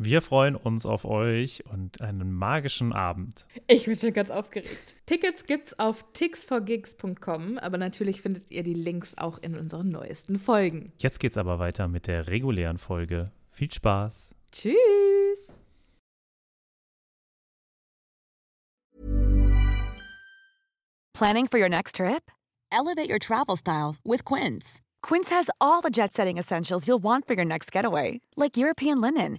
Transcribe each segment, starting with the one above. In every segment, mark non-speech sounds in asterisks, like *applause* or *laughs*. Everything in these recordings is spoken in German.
Wir freuen uns auf euch und einen magischen Abend. Ich bin schon ganz aufgeregt. Tickets gibt's auf tixforgigs.com, aber natürlich findet ihr die Links auch in unseren neuesten Folgen. Jetzt geht's aber weiter mit der regulären Folge. Viel Spaß. Tschüss. Planning for your next trip? Elevate your travel style with Quince. Quince has all the jet setting essentials you'll want for your next getaway, like European linen,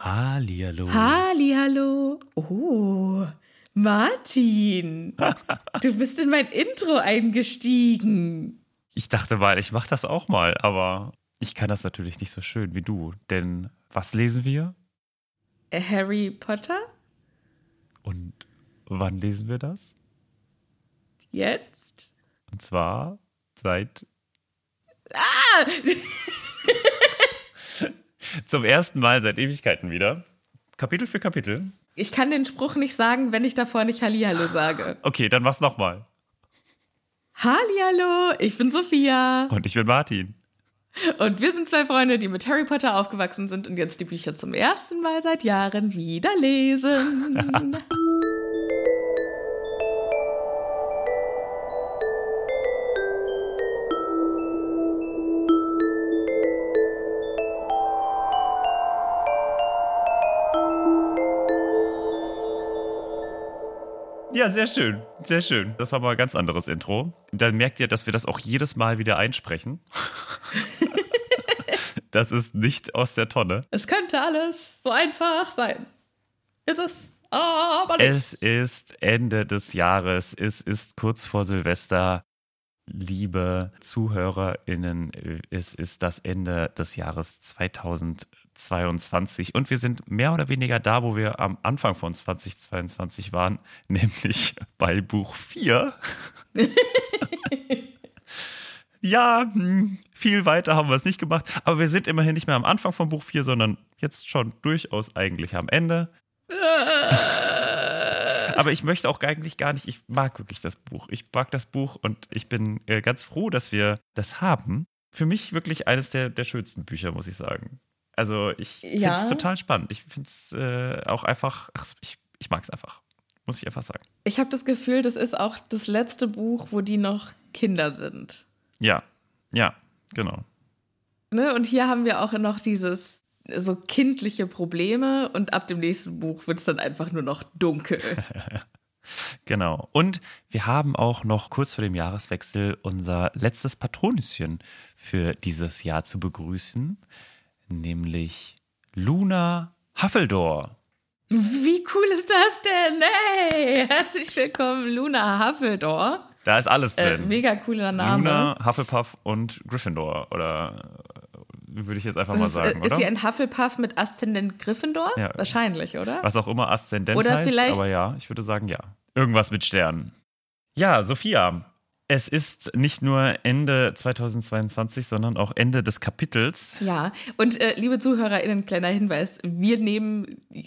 Hallihallo. Hallihallo. Oh, Martin. Du bist in mein Intro eingestiegen. Ich dachte mal, ich mache das auch mal, aber ich kann das natürlich nicht so schön wie du. Denn was lesen wir? Harry Potter? Und wann lesen wir das? Jetzt? Und zwar seit Ah! *laughs* zum ersten Mal seit Ewigkeiten wieder. Kapitel für Kapitel. Ich kann den Spruch nicht sagen, wenn ich davor nicht Hallihallo sage. Okay, dann mach's nochmal. Hallihallo, ich bin Sophia. Und ich bin Martin. Und wir sind zwei Freunde, die mit Harry Potter aufgewachsen sind und jetzt die Bücher zum ersten Mal seit Jahren wieder lesen. *laughs* Ja, sehr schön. Sehr schön. Das war mal ein ganz anderes Intro. Dann merkt ihr, dass wir das auch jedes Mal wieder einsprechen. *laughs* das ist nicht aus der Tonne. es könnte alles so einfach sein. Ist es aber nicht. Es ist Ende des Jahres. Es ist kurz vor Silvester. Liebe ZuhörerInnen, es ist das Ende des Jahres 2020. 2022 und wir sind mehr oder weniger da, wo wir am Anfang von 2022 waren, *laughs* nämlich bei Buch 4. *laughs* ja, hm, viel weiter haben wir es nicht gemacht, aber wir sind immerhin nicht mehr am Anfang von Buch 4, sondern jetzt schon durchaus eigentlich am Ende. *laughs* aber ich möchte auch eigentlich gar nicht, ich mag wirklich das Buch. Ich mag das Buch und ich bin äh, ganz froh, dass wir das haben. Für mich wirklich eines der, der schönsten Bücher, muss ich sagen. Also ich finde es total spannend. Ich finde es äh, auch einfach, ach, ich, ich mag es einfach. Muss ich einfach sagen. Ich habe das Gefühl, das ist auch das letzte Buch, wo die noch Kinder sind. Ja, ja, genau. Ne? Und hier haben wir auch noch dieses so kindliche Probleme und ab dem nächsten Buch wird es dann einfach nur noch dunkel. *laughs* Genau. Und wir haben auch noch kurz vor dem Jahreswechsel unser letztes Patronüschen für dieses Jahr zu begrüßen, nämlich Luna Huffledor. Wie cool ist das denn? Hey, herzlich willkommen, Luna Huffledore. Da ist alles Äh, drin. mega cooler Name. Luna, Hufflepuff und Gryffindor. Oder äh, würde ich jetzt einfach mal ist, sagen, äh, ist oder? sie ein Hufflepuff mit Aszendent Gryffindor? Ja. Wahrscheinlich, oder? Was auch immer Aszendent Oder heißt, vielleicht- aber ja, ich würde sagen ja. Irgendwas mit Sternen. Ja, Sophia, es ist nicht nur Ende 2022, sondern auch Ende des Kapitels. Ja, und äh, liebe ZuhörerInnen, kleiner Hinweis, wir nehmen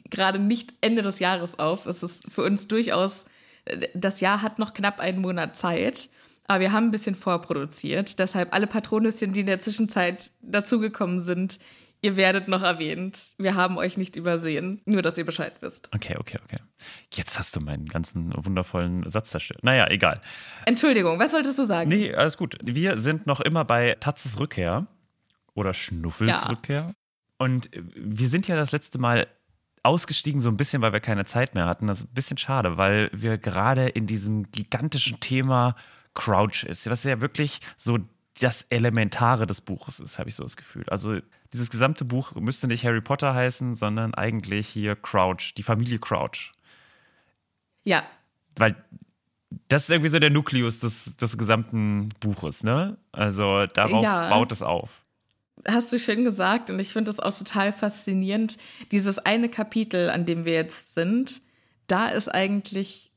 gerade nicht Ende des Jahres auf. Es ist für uns durchaus, äh, das Jahr hat noch knapp einen Monat Zeit, aber wir haben ein bisschen vorproduziert. Deshalb alle Patronüschen, die in der Zwischenzeit dazugekommen sind, ihr werdet noch erwähnt. Wir haben euch nicht übersehen, nur dass ihr Bescheid wisst. Okay, okay, okay. Jetzt hast du meinen ganzen wundervollen Satz zerstört. Naja, egal. Entschuldigung, was solltest du sagen? Nee, alles gut. Wir sind noch immer bei Tatzes Rückkehr oder Schnuffels Ja. Rückkehr. Und wir sind ja das letzte Mal ausgestiegen, so ein bisschen, weil wir keine Zeit mehr hatten. Das ist ein bisschen schade, weil wir gerade in diesem gigantischen Thema Crouch ist, was ja wirklich so das Elementare des Buches ist, habe ich so das Gefühl. Also dieses gesamte Buch müsste nicht Harry Potter heißen, sondern eigentlich hier Crouch, die Familie Crouch. Ja, Weil das ist irgendwie so der Nukleus des, des gesamten Buches, ne? Also darauf Ja. baut es auf. Hast du schön gesagt und ich finde das auch total faszinierend. Dieses eine Kapitel, an dem wir jetzt sind, da ist eigentlich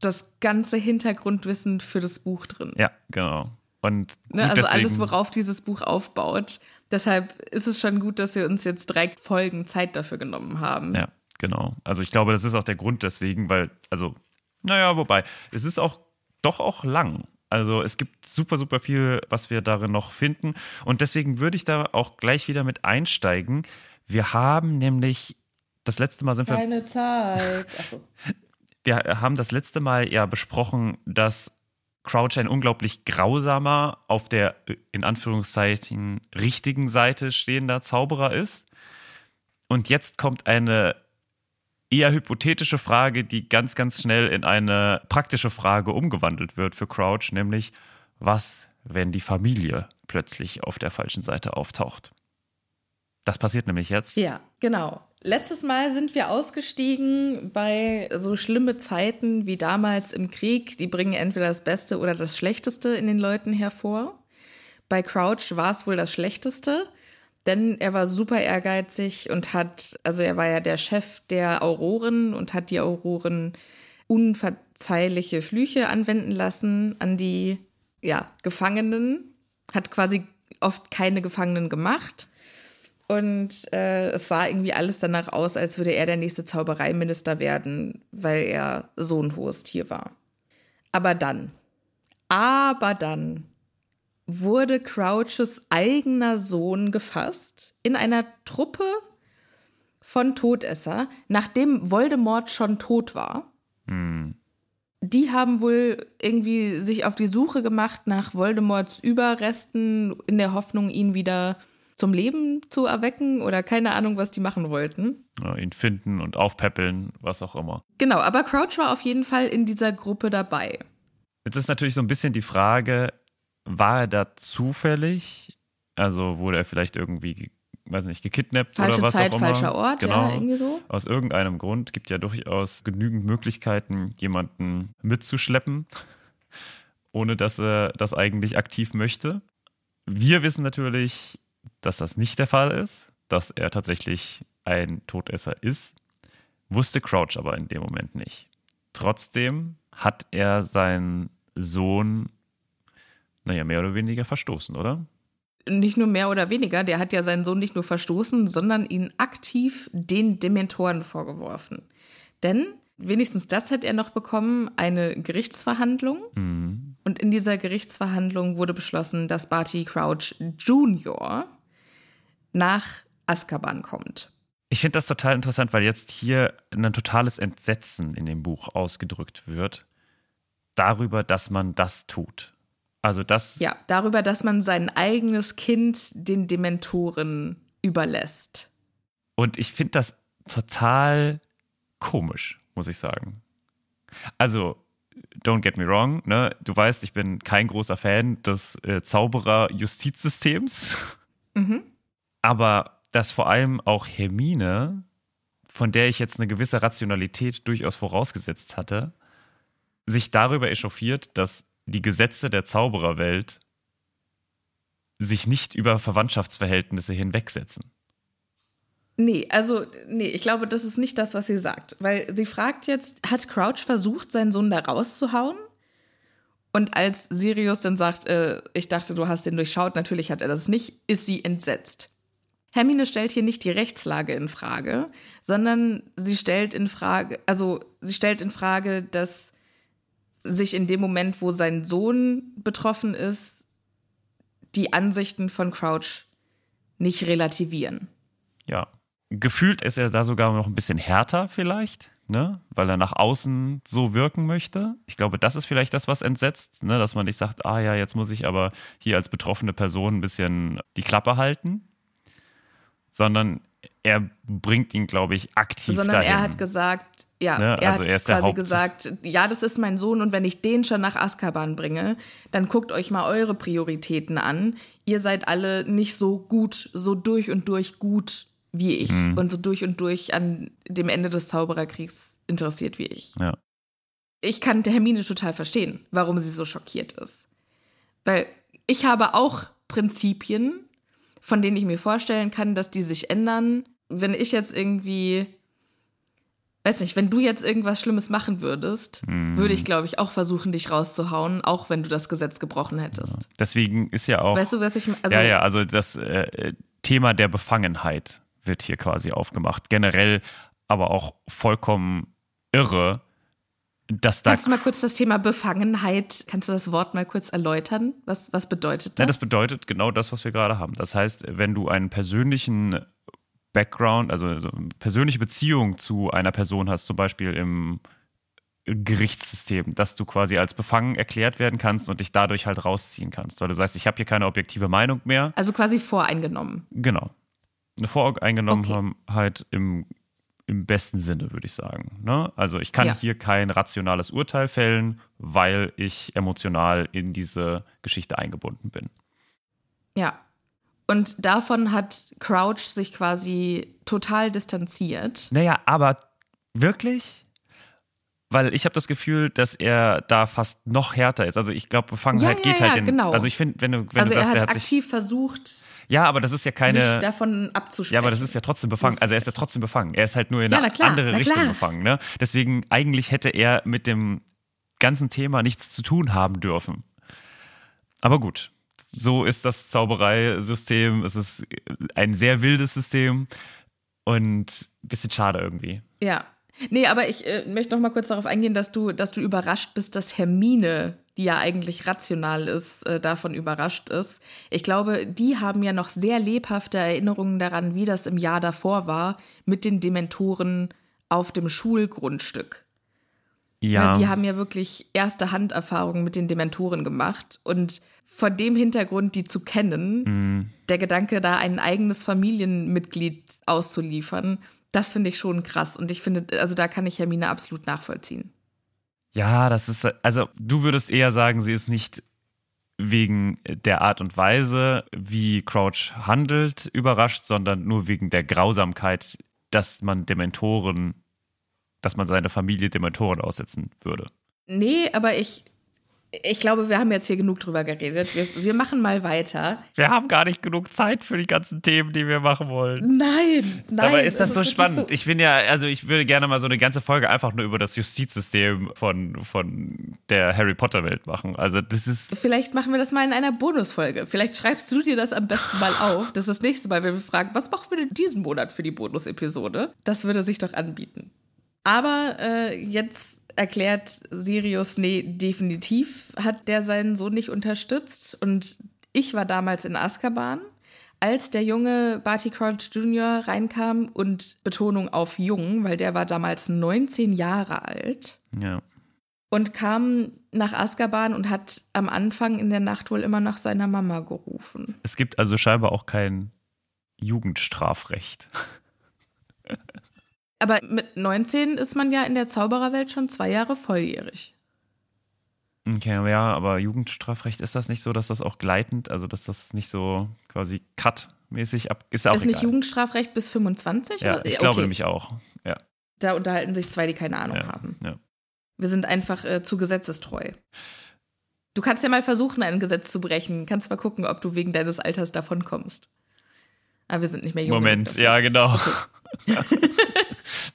das ganze Hintergrundwissen für das Buch drin. Ja, genau. Und Ne? Also deswegen, alles, worauf dieses Buch aufbaut. Deshalb ist es schon gut, dass wir uns jetzt drei Folgen Zeit dafür genommen haben. Ja, genau. Also ich glaube, das ist auch der Grund deswegen, weil, also, naja, wobei, es ist auch doch auch lang. Also es gibt super, super viel, was wir darin noch finden. Und deswegen würde ich da auch gleich wieder mit einsteigen. Wir haben nämlich, das letzte Mal sind wir Keine Zeit. Achso. *laughs* wir haben das letzte Mal ja besprochen, dass Crouch ein unglaublich grausamer, auf der in Anführungszeichen richtigen Seite stehender Zauberer ist. Und jetzt kommt eine eher hypothetische Frage, die ganz, ganz schnell in eine praktische Frage umgewandelt wird für Crouch, nämlich was, wenn die Familie plötzlich auf der falschen Seite auftaucht? Das passiert nämlich jetzt. Ja, genau. Letztes Mal sind wir ausgestiegen bei so schlimme Zeiten wie damals im Krieg. Die bringen entweder das Beste oder das Schlechteste in den Leuten hervor. Bei Crouch war es wohl das Schlechteste, denn er war super ehrgeizig und hat, also er war ja der Chef der Auroren und hat die Auroren unverzeihliche Flüche anwenden lassen an die ja, Gefangenen, hat quasi oft keine Gefangenen gemacht. Und äh, es sah irgendwie alles danach aus, als würde er der nächste Zaubereiminister werden, weil er so ein hohes Tier war. Aber dann, aber dann wurde Crouches eigener Sohn gefasst in einer Truppe von Todesser, nachdem Voldemort schon tot war. Die haben wohl irgendwie sich auf die Suche gemacht nach Voldemorts Überresten in der Hoffnung, ihn wieder zum Leben zu erwecken oder keine Ahnung, was die machen wollten. Ja, ihn finden und aufpäppeln, was auch immer. Genau, aber Crouch war auf jeden Fall in dieser Gruppe dabei. Jetzt ist natürlich so ein bisschen die Frage, war er da zufällig? Also wurde er vielleicht irgendwie, weiß nicht, gekidnappt Falsche oder was Zeit, auch immer? falscher Ort, genau. ja, irgendwie so. Aus irgendeinem Grund gibt ja durchaus genügend Möglichkeiten, jemanden mitzuschleppen, *laughs* ohne dass er das eigentlich aktiv möchte. Wir wissen natürlich, dass das nicht der Fall ist. dass er tatsächlich ein Todesser ist, wusste Crouch aber in dem Moment nicht. Trotzdem hat er seinen Sohn, naja, mehr oder weniger verstoßen, oder? Nicht nur mehr oder weniger, der hat ja seinen Sohn nicht nur verstoßen, sondern ihn aktiv den Dementoren vorgeworfen. Denn wenigstens das hat er noch bekommen, eine Gerichtsverhandlung. Mhm. Und in dieser Gerichtsverhandlung wurde beschlossen, dass Barty Crouch Jr. nach Azkaban kommt. Ich finde das total interessant, weil jetzt hier ein totales Entsetzen in dem Buch ausgedrückt wird darüber, dass man das tut. Also das. Ja, darüber, dass man sein eigenes Kind den Dementoren überlässt. Und ich finde das total komisch, muss ich sagen. Also, don't get me wrong, ne? Du weißt, ich bin kein großer Fan des äh, Zauberer-Justizsystems. Mhm. Aber dass vor allem auch Hermine, von der ich jetzt eine gewisse Rationalität durchaus vorausgesetzt hatte, sich darüber echauffiert, dass die Gesetze der Zaubererwelt sich nicht über Verwandtschaftsverhältnisse hinwegsetzen. Nee, also, nee, ich glaube, das ist nicht das, was sie sagt. Weil sie fragt jetzt, hat Crouch versucht, seinen Sohn da rauszuhauen? Und als Sirius dann sagt, äh, ich dachte, du hast den durchschaut, natürlich hat er das nicht, ist sie entsetzt. Hermine stellt hier nicht die Rechtslage in Frage, sondern sie stellt in Frage, also sie stellt in Frage, dass sich in dem Moment, wo sein Sohn betroffen ist, die Ansichten von Crouch nicht relativieren. Ja. Gefühlt ist er da sogar noch ein bisschen härter vielleicht, ne? weil er nach außen so wirken möchte. Ich glaube, das ist vielleicht das, was entsetzt, ne? dass man nicht sagt, ah ja, jetzt muss ich aber hier als betroffene Person ein bisschen die Klappe halten, sondern er bringt ihn, glaube ich, aktiv Sondern dahin. er hat gesagt, ja, Ne, er also hat er ist der quasi gesagt, ja, das ist mein Sohn und wenn ich den schon nach Azkaban bringe, dann guckt euch mal eure Prioritäten an. Ihr seid alle nicht so gut, so durch und durch gut wie ich Mhm. und so durch und durch an dem Ende des Zaubererkriegs interessiert wie ich. Ja. Ich kann Hermine total verstehen, warum sie so schockiert ist. Weil ich habe auch Prinzipien, von denen ich mir vorstellen kann, dass die sich ändern. Wenn ich jetzt irgendwie, weiß nicht, wenn du jetzt irgendwas Schlimmes machen würdest, Mhm. würde ich, glaube ich, auch versuchen, dich rauszuhauen, auch wenn du das Gesetz gebrochen hättest. Deswegen ist ja auch. Weißt du, was ich also, ja, ja, also das äh, Thema der Befangenheit wird hier quasi aufgemacht. Generell aber auch vollkommen irre, dass da. Kannst du mal kurz das Thema Befangenheit, kannst du das Wort mal kurz erläutern? Was, was bedeutet Ja, das? das bedeutet genau das, was wir gerade haben. Das heißt, wenn du einen persönlichen Background, also so eine persönliche Beziehung zu einer Person hast, zum Beispiel im Gerichtssystem, dass du quasi als befangen erklärt werden kannst und dich dadurch halt rausziehen kannst, weil du sagst, ich habe hier keine objektive Meinung mehr. also quasi voreingenommen. Genau. Eine Voreingenommenheit im, im besten Sinne, würde ich sagen. Ne? Also ich kann Ja. hier kein rationales Urteil fällen, weil ich emotional in diese Geschichte eingebunden bin. Ja. Und davon hat Crouch sich quasi total distanziert. Naja, aber wirklich? Weil ich habe das Gefühl, dass er da fast noch härter ist. Also ich glaube, Befangenheit Ja, ja, geht halt ja, in. genau. Also ich finde, wenn du, wenn also du sagst, er hat aktiv versucht, Ja, aber das ist ja keine. sich davon abzusprechen. Ja, aber das ist ja trotzdem befangen. Also er ist ja trotzdem befangen. Er ist halt nur in Ja, eine klar, andere Richtung befangen. Ne? Deswegen eigentlich hätte er mit dem ganzen Thema nichts zu tun haben dürfen. Aber gut, so ist das Zaubereisystem. Es ist ein sehr wildes System und ein bisschen schade irgendwie. Ja. Nee, aber ich äh, möchte noch mal kurz darauf eingehen, dass du, dass du überrascht bist, dass Hermine, die ja eigentlich rational ist, äh, davon überrascht ist. Ich glaube, die haben ja noch sehr lebhafte Erinnerungen daran, wie das im Jahr davor war mit den Dementoren auf dem Schulgrundstück. Ja, Ne, Die haben ja wirklich erste Handerfahrungen mit den Dementoren gemacht. Und vor dem Hintergrund, die zu kennen, Mhm. der Gedanke, da ein eigenes Familienmitglied auszuliefern, das finde ich schon krass. Und ich finde, also da kann ich Hermine absolut nachvollziehen. Ja, das ist, also du würdest eher sagen, sie ist nicht wegen der Art und Weise, wie Crouch handelt, überrascht, sondern nur wegen der Grausamkeit, dass man Dementoren, dass man seine Familie Dementoren aussetzen würde. Nee, aber ich, Ich glaube, wir haben jetzt hier genug drüber geredet. Wir, wir machen mal weiter. Wir haben gar nicht genug Zeit für die ganzen Themen, die wir machen wollen. Nein, nein. Aber ist das es so spannend? Ich bin ja, also ich würde gerne mal so eine ganze Folge einfach nur über das Justizsystem von, von der Harry Potter Welt machen. Also das ist. Vielleicht machen wir das mal in einer Bonusfolge. Vielleicht schreibst du dir das am besten mal auf. Das ist das nächste Mal, wenn wir fragen, was machen wir denn diesen Monat für die Bonusepisode? Das würde sich doch anbieten. Aber äh, jetzt erklärt Sirius, nee, definitiv hat der seinen Sohn nicht unterstützt. Und ich war damals in Azkaban, als der junge Barty Crouch Jr. reinkam und Betonung auf jung, weil der war damals 19 Jahre alt Ja. und kam nach Azkaban und hat am Anfang in der Nacht wohl immer nach seiner Mama gerufen. Es gibt also scheinbar auch kein Jugendstrafrecht. *laughs* Aber mit 19 ist man ja in der Zaubererwelt schon zwei Jahre volljährig. Okay, ja, aber Jugendstrafrecht ist das nicht so, dass das auch gleitend, also dass das nicht so quasi cut-mäßig ab. Ist auch ist nicht. Jugendstrafrecht bis 25? Ja, oder? ich Okay. glaube nämlich auch. Ja, Da unterhalten sich zwei, die keine Ahnung ja, haben. ja. Wir sind einfach äh, zu gesetzestreu. Du kannst ja mal versuchen, ein Gesetz zu brechen. Kannst mal gucken, ob du wegen deines Alters davonkommst. Aber wir sind nicht mehr jung. Moment, ja, genau. *laughs* *laughs*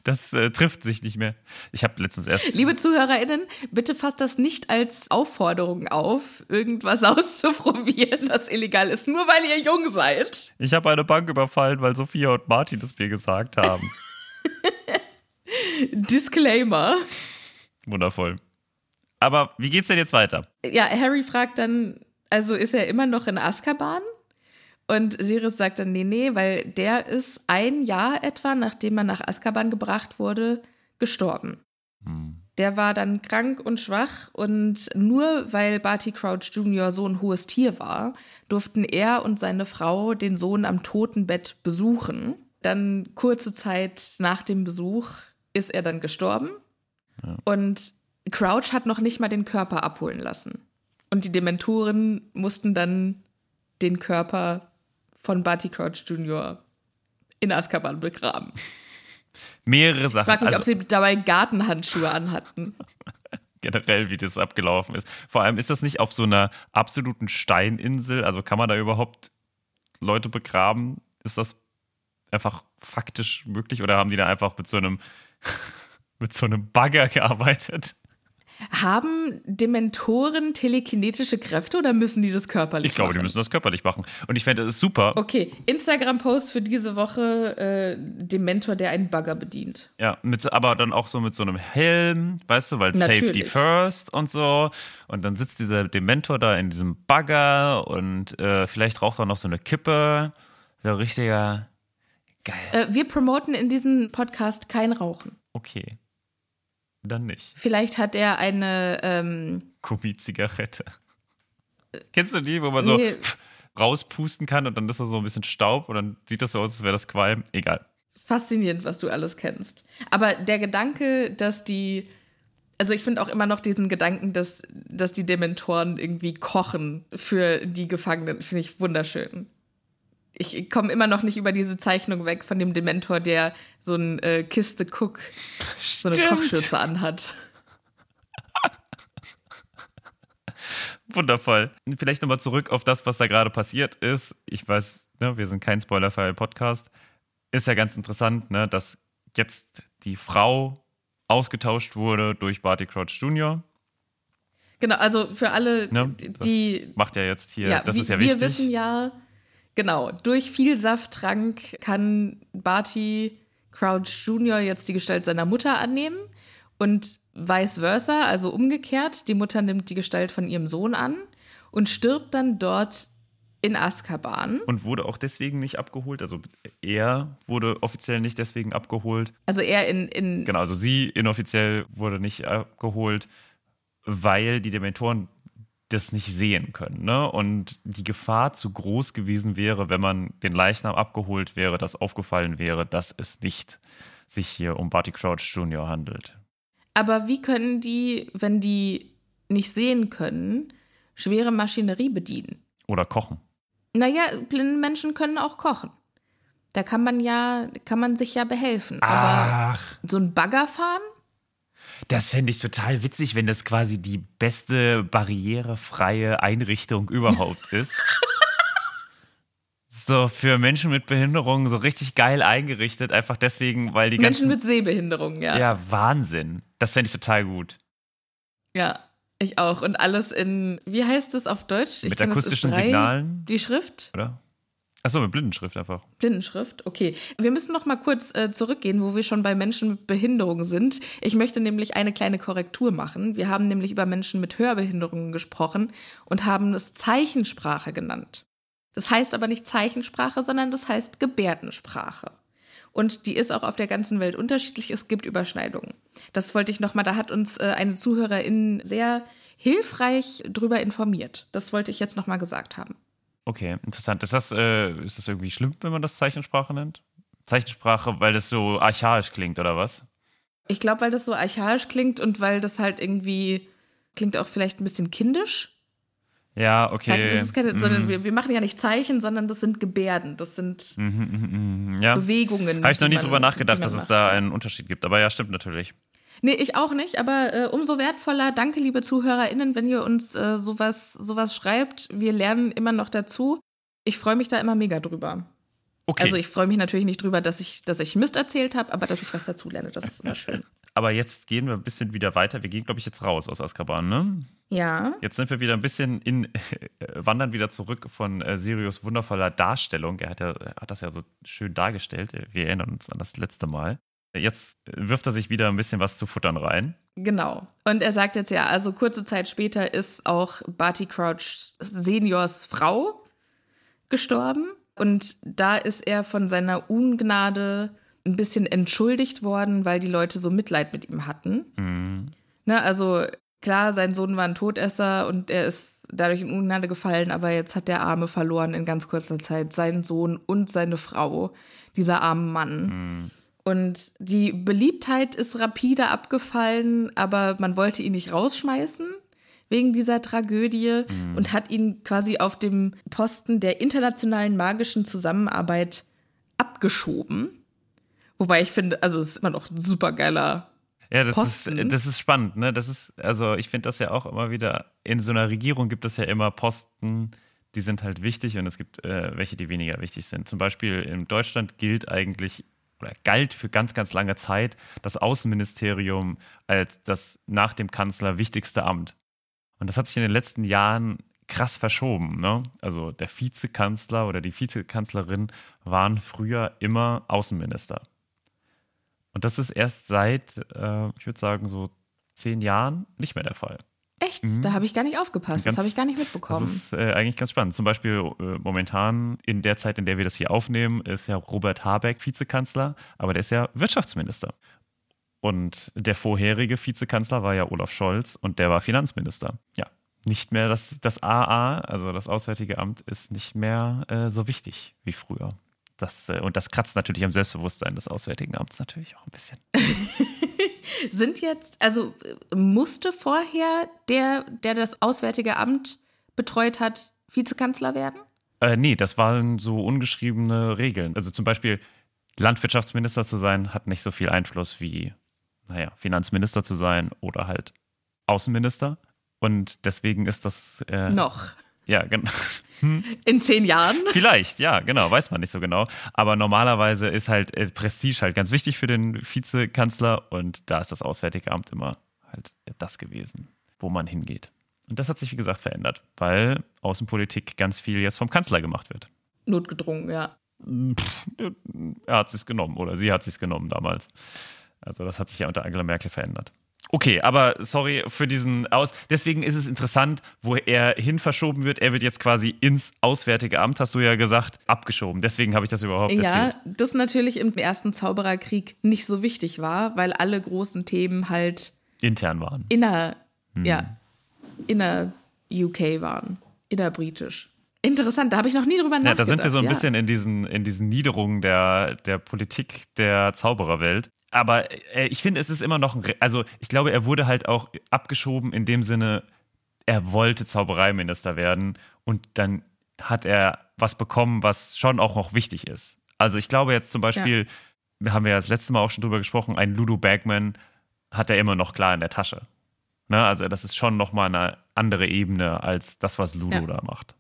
das äh, trifft sich nicht mehr. Ich habe letztens erst. Liebe ZuhörerInnen, bitte fasst das nicht als Aufforderung auf, irgendwas *laughs* auszuprobieren, was illegal ist, nur weil ihr jung seid. Ich habe eine Bank überfallen, weil Sophia und Martin es mir gesagt haben. *laughs* Disclaimer. Wundervoll. Aber wie geht's denn jetzt weiter? Ja, Harry fragt dann, also ist er immer noch in Azkaban? Und Sirius sagt dann, nee, nee, weil der ist ein Jahr etwa, nachdem er nach Azkaban gebracht wurde, gestorben. Hm. Der war dann krank und schwach und nur weil Barty Crouch Jr. so ein hohes Tier war, durften er und seine Frau den Sohn am Totenbett besuchen. Dann kurze Zeit nach dem Besuch ist er dann gestorben und Crouch hat noch nicht mal den Körper abholen lassen. Und die Dementoren mussten dann den Körper von Barty Crouch Jr. in Azkaban begraben. Mehrere Sachen. Ich frage mich, also, ob sie dabei Gartenhandschuhe anhatten. *laughs* generell, wie das abgelaufen ist. Vor allem ist das nicht auf so einer absoluten Steininsel. Also kann man da überhaupt Leute begraben? Ist das einfach faktisch möglich oder haben die da einfach mit so einem *laughs* mit so einem Bagger gearbeitet? Haben Dementoren telekinetische Kräfte oder müssen die das körperlich Ich glaube, die machen? müssen das körperlich machen. Und ich fände es super. Okay, Instagram-Post für diese Woche: äh, Dementor, der einen Bagger bedient. Ja, mit, aber dann auch so mit so einem Helm, weißt du, weil Safety Natürlich. first und so. Und dann sitzt dieser Dementor da in diesem Bagger und äh, vielleicht raucht er noch so eine Kippe. So richtiger. Geil. Äh, wir promoten in diesem Podcast kein Rauchen. Okay. Dann nicht. Vielleicht hat er eine. Ähm, Gummi-Zigarette. *laughs* Kennst du die, wo man so nee. rauspusten kann und dann ist da so ein bisschen Staub und dann sieht das so aus, als wäre das Qualm? Egal. faszinierend, was du alles kennst. Aber der Gedanke, dass die. Also ich finde auch immer noch diesen Gedanken, dass, dass die Dementoren irgendwie kochen für die Gefangenen, finde ich wunderschön. Ich komme immer noch nicht über diese Zeichnung weg von dem Dementor, der so ein äh, Kiste Cook, so eine. Kochschürze anhat. Wundervoll. Vielleicht nochmal zurück auf das, was da gerade passiert ist. Ich weiß, ne, wir sind kein spoilerfreie Podcast. Ist ja ganz interessant, ne, dass jetzt die Frau ausgetauscht wurde durch Barty Crouch Jr. Genau, also für alle, Ne? Das die macht ja jetzt hier, Ja, das wie, ist ja wir wichtig. wissen ja, genau, durch viel Safttrank kann Barty Crouch Jr. jetzt die Gestalt seiner Mutter annehmen und vice versa, also umgekehrt. Die Mutter nimmt die Gestalt von ihrem Sohn an und stirbt dann dort in Azkaban. und wurde auch deswegen nicht abgeholt. Also er wurde offiziell nicht deswegen abgeholt. Also er in, in Genau, also sie inoffiziell wurde nicht abgeholt, weil die Dementoren das nicht sehen können. Ne? Und die Gefahr zu groß gewesen wäre, wenn man den Leichnam abgeholt wäre, dass aufgefallen wäre, dass es nicht sich hier um Barty Crouch Jr. handelt. Aber wie können die, wenn die nicht sehen können, schwere Maschinerie bedienen? Oder kochen. Naja, blinde Menschen können auch kochen. Da kann man ja, kann man sich ja behelfen. Aber Ach, so ein Bagger fahren? Das fände ich total witzig, wenn das quasi die beste barrierefreie Einrichtung überhaupt *laughs* ist. so für Menschen mit Behinderungen so richtig geil eingerichtet, einfach deswegen, weil die Menschen ganzen. mit Sehbehinderung, ja. ja, Wahnsinn. Das fände ich total gut. Ja, ich auch. Und alles in, wie heißt es auf Deutsch? Ich Mit akustischen. Signalen, Die Schrift? oder? Achso, mit Blindenschrift einfach. Blindenschrift, okay. Wir müssen noch mal kurz äh, zurückgehen, wo wir schon bei Menschen mit Behinderung sind. Ich möchte nämlich eine kleine Korrektur machen. Wir haben nämlich über Menschen mit Hörbehinderungen gesprochen und haben es Zeichensprache genannt. Das heißt aber nicht Zeichensprache, sondern das heißt Gebärdensprache. Und die ist auch auf der ganzen Welt unterschiedlich. Es gibt Überschneidungen. Das wollte ich noch mal, da hat uns äh, eine Zuhörerin sehr hilfreich drüber informiert. Das wollte ich jetzt noch mal gesagt haben. Okay, interessant. Ist das, äh, ist das irgendwie schlimm, wenn man das Zeichensprache nennt? Zeichensprache, weil das so archaisch klingt, oder was? Ich glaube, weil das so archaisch klingt und weil das halt irgendwie klingt auch vielleicht ein bisschen kindisch. Ja, okay. Das ist keine, Mhm. sondern wir, wir machen ja nicht Zeichen, sondern das sind Gebärden, das sind Mhm, mhm, mhm. Ja. Bewegungen. Habe ich noch nie drüber nachgedacht, dass es da einen Unterschied gibt. Aber ja, stimmt natürlich. Nee, ich auch nicht, aber äh, umso wertvoller. Danke, liebe ZuhörerInnen, wenn ihr uns äh, sowas, sowas schreibt. Wir lernen immer noch dazu. Ich freue mich da immer mega drüber. Okay. Also ich freue mich natürlich nicht drüber, dass ich, dass ich Mist erzählt habe, aber dass ich was dazu lerne, das ist immer *laughs* schön. Aber jetzt gehen wir ein bisschen wieder weiter. Wir gehen, glaube ich, jetzt raus aus Azkaban, ne? Ja. Jetzt sind wir wieder ein bisschen in, *laughs* äh, wandern wieder zurück von äh, Sirius wundervoller Darstellung. Er hat, ja, er hat das ja so schön dargestellt. Wir erinnern uns an das letzte Mal. Jetzt äh, wirft er sich wieder ein bisschen was zu futtern rein. Genau. Und er sagt jetzt ja, also kurze Zeit später ist auch Barty Crouch Seniors Frau gestorben. Und da ist er von seiner Ungnade ein bisschen entschuldigt worden, weil die Leute so Mitleid mit ihm hatten. Mhm. Ne, also klar, sein Sohn war ein Todesser und er ist dadurch in Ungnade gefallen, aber jetzt hat der Arme verloren in ganz kurzer Zeit, seinen Sohn und seine Frau, dieser arme Mann. Und die Beliebtheit ist rapide abgefallen, aber man wollte ihn nicht rausschmeißen wegen dieser Tragödie und hat ihn quasi auf dem Posten der internationalen magischen Zusammenarbeit abgeschoben. Wobei ich finde, also es ist immer noch ein super geiler Ja, das Posten. ist, das ist spannend, ne? Das ist, also ich finde das ja auch immer wieder, in so einer Regierung gibt es ja immer Posten, die sind halt wichtig und es gibt äh, welche, die weniger wichtig sind. Zum Beispiel in Deutschland gilt eigentlich galt für ganz, ganz lange Zeit das Außenministerium als das nach dem Kanzler wichtigste Amt. Und das hat sich in den letzten Jahren krass verschoben. Ne? Also der Vizekanzler oder die Vizekanzlerin waren früher immer Außenminister. Und das ist erst seit, äh, ich würde sagen, so zehn Jahren nicht mehr der Fall. Echt? Da habe ich gar nicht aufgepasst. Ganz- das habe ich gar nicht mitbekommen. Das ist äh, eigentlich ganz spannend. Zum Beispiel äh, momentan, in der Zeit, in der wir das hier aufnehmen, ist ja Robert Habeck Vizekanzler, aber der ist ja Wirtschaftsminister. Und der vorherige Vizekanzler war ja Olaf Scholz und der war Finanzminister. Ja, nicht mehr das, das AA, also das Auswärtige Amt, ist nicht mehr äh, so wichtig wie früher. Das, äh, und das kratzt natürlich am Selbstbewusstsein des Auswärtigen Amts natürlich auch ein bisschen. *laughs* Sind jetzt, also musste vorher der, der das Auswärtige Amt betreut hat, Vizekanzler werden? Äh, nee, das waren so ungeschriebene Regeln. Also zum Beispiel Landwirtschaftsminister zu sein, hat nicht so viel Einfluss wie, naja, Finanzminister zu sein oder halt Außenminister. Und deswegen ist das. Äh, Noch. Ja, genau. *laughs* In zehn Jahren? Vielleicht, ja, genau, weiß man nicht so genau. Aber normalerweise ist halt äh, Prestige halt ganz wichtig für den Vizekanzler und da ist das Auswärtige Amt immer halt das gewesen, wo man hingeht. Und das hat sich, wie gesagt, verändert, weil Außenpolitik ganz viel jetzt vom Kanzler gemacht wird. Notgedrungen, ja. er hat es genommen oder sie hat es genommen damals. Also das hat sich ja unter Angela Merkel verändert. Okay, aber sorry für diesen Aus. Deswegen ist es interessant, wo er hin verschoben wird. Er wird jetzt quasi ins Auswärtige Amt, hast du ja gesagt, abgeschoben. Deswegen habe ich das überhaupt Ja, erzählt. das natürlich im ersten Zaubererkrieg nicht so wichtig war, weil alle großen Themen halt Intern waren. inner, Hm. ja, inner UK waren, innerbritisch. Interessant, da habe ich noch nie drüber Ja, nachgedacht. da sind wir so ein ja. bisschen in diesen, in diesen Niederungen der, der Politik der Zaubererwelt. Aber äh, ich finde, es ist immer noch ein. Re also, ich glaube, er wurde halt auch abgeschoben in dem Sinne, er wollte Zaubereiminister werden und dann hat er was bekommen, was schon auch noch wichtig ist. Also, ich glaube jetzt zum Beispiel, wir haben ja das letzte Mal auch schon drüber gesprochen, ein Ludo Bagman hat er immer noch klar in der Tasche. Ne? Also das ist schon nochmal eine andere Ebene als das, was Ludo Ja. da macht.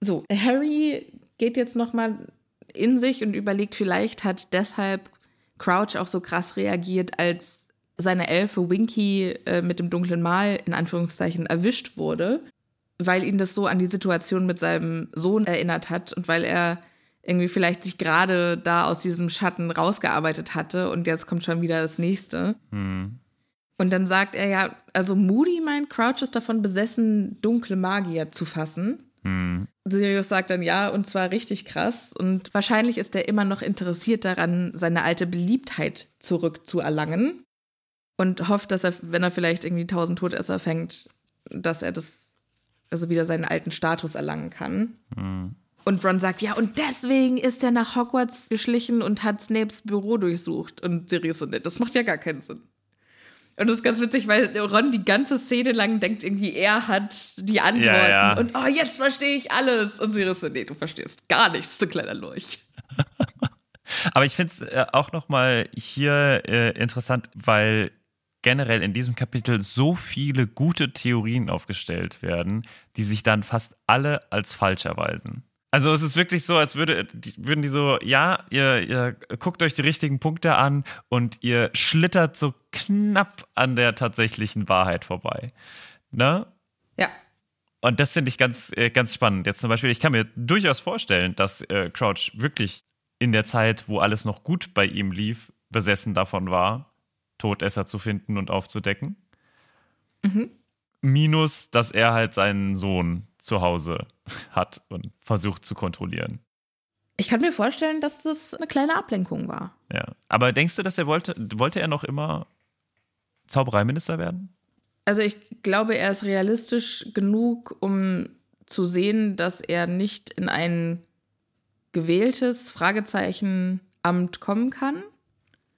So, Harry geht jetzt noch mal in sich und überlegt, vielleicht hat deshalb Crouch auch so krass reagiert, als seine Elfe Winky äh, mit dem dunklen Mal in Anführungszeichen erwischt wurde, weil ihn das so an die Situation mit seinem Sohn erinnert hat und weil er irgendwie vielleicht sich gerade da aus diesem Schatten rausgearbeitet hatte und jetzt kommt schon wieder das nächste. Hm. Und dann sagt er ja, also Moody meint, Crouch ist davon besessen, dunkle Magier zu fassen. Hm. Sirius sagt dann ja, und zwar richtig krass. Und wahrscheinlich ist er immer noch interessiert daran, seine alte Beliebtheit zurückzuerlangen. Und hofft, dass er, wenn er vielleicht irgendwie tausend Todesser fängt, dass er das, also wieder seinen alten Status erlangen kann. Und Ron sagt, ja, und deswegen ist er nach Hogwarts geschlichen und hat Snapes Büro durchsucht. Und Sirius so, nee, das macht ja gar keinen Sinn. Und das ist ganz witzig, weil Ron die ganze Szene lang denkt irgendwie, er hat die Antworten. Ja, ja. Und oh, jetzt verstehe ich alles. Und Sirius so, nee, du verstehst gar nichts, du kleiner Lurch. *laughs* Aber ich finde es äh, auch nochmal hier äh, interessant, weil generell in diesem Kapitel so viele gute Theorien aufgestellt werden, die sich dann fast alle als falsch erweisen. Also es ist wirklich so, als würde, würden die so, ja, ihr, ihr guckt euch die richtigen Punkte an und ihr schlittert so knapp an der tatsächlichen Wahrheit vorbei. Ne? Ja. Und das finde ich ganz, äh, ganz spannend. Jetzt zum Beispiel, ich kann mir durchaus vorstellen, dass äh, Crouch wirklich in der Zeit, wo alles noch gut bei ihm lief, besessen davon war, Todesser zu finden und aufzudecken. Minus, dass er halt seinen Sohn zu Hause hat und versucht zu kontrollieren. Ich kann mir vorstellen, dass das eine kleine Ablenkung war. Ja. Aber denkst du, dass er wollte, wollte er noch immer Zaubereiminister werden? Also ich glaube, er ist realistisch genug, um zu sehen, dass er nicht in ein gewähltes Fragezeichen Amt kommen kann.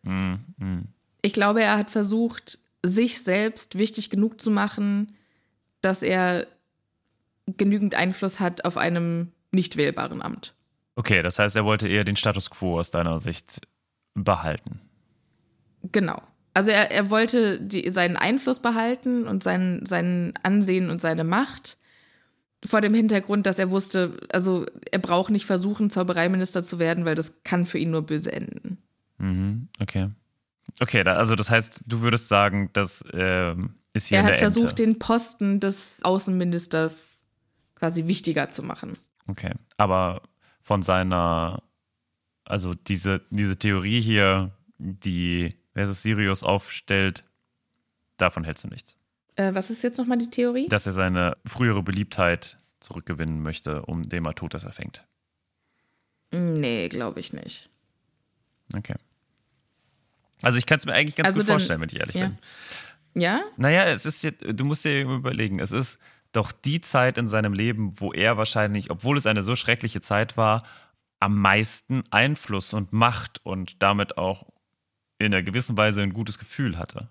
Hm, hm. Ich glaube, er hat versucht, sich selbst wichtig genug zu machen, dass er genügend Einfluss hat auf einem nicht wählbaren Amt. Okay, das heißt, er wollte eher den Status quo aus deiner Sicht behalten. Genau. Also er, er wollte die, seinen Einfluss behalten und sein, sein Ansehen und seine Macht vor dem Hintergrund, dass er wusste, also er braucht nicht versuchen, Zaubereiminister zu werden, weil das kann für ihn nur böse enden. Mhm, okay. Okay, da, also das heißt, du würdest sagen, das ähm, ist hier er hat versucht, Ente. den Posten des Außenministers quasi wichtiger zu machen. Okay, aber von seiner, also diese, diese Theorie hier, die versus Sirius aufstellt, davon hältst du nichts. Äh, was ist jetzt nochmal die Theorie? Dass er seine frühere Beliebtheit zurückgewinnen möchte, um dem er Todesser fängt. Nee, glaube ich nicht. Okay. Also ich kann es mir eigentlich ganz Also gut dann- vorstellen, wenn ich ehrlich ja. bin. Ja? Naja, es ist jetzt, du musst dir überlegen, es ist doch die Zeit in seinem Leben, wo er wahrscheinlich, obwohl es eine so schreckliche Zeit war, am meisten Einfluss und Macht und damit auch in einer gewissen Weise ein gutes Gefühl hatte.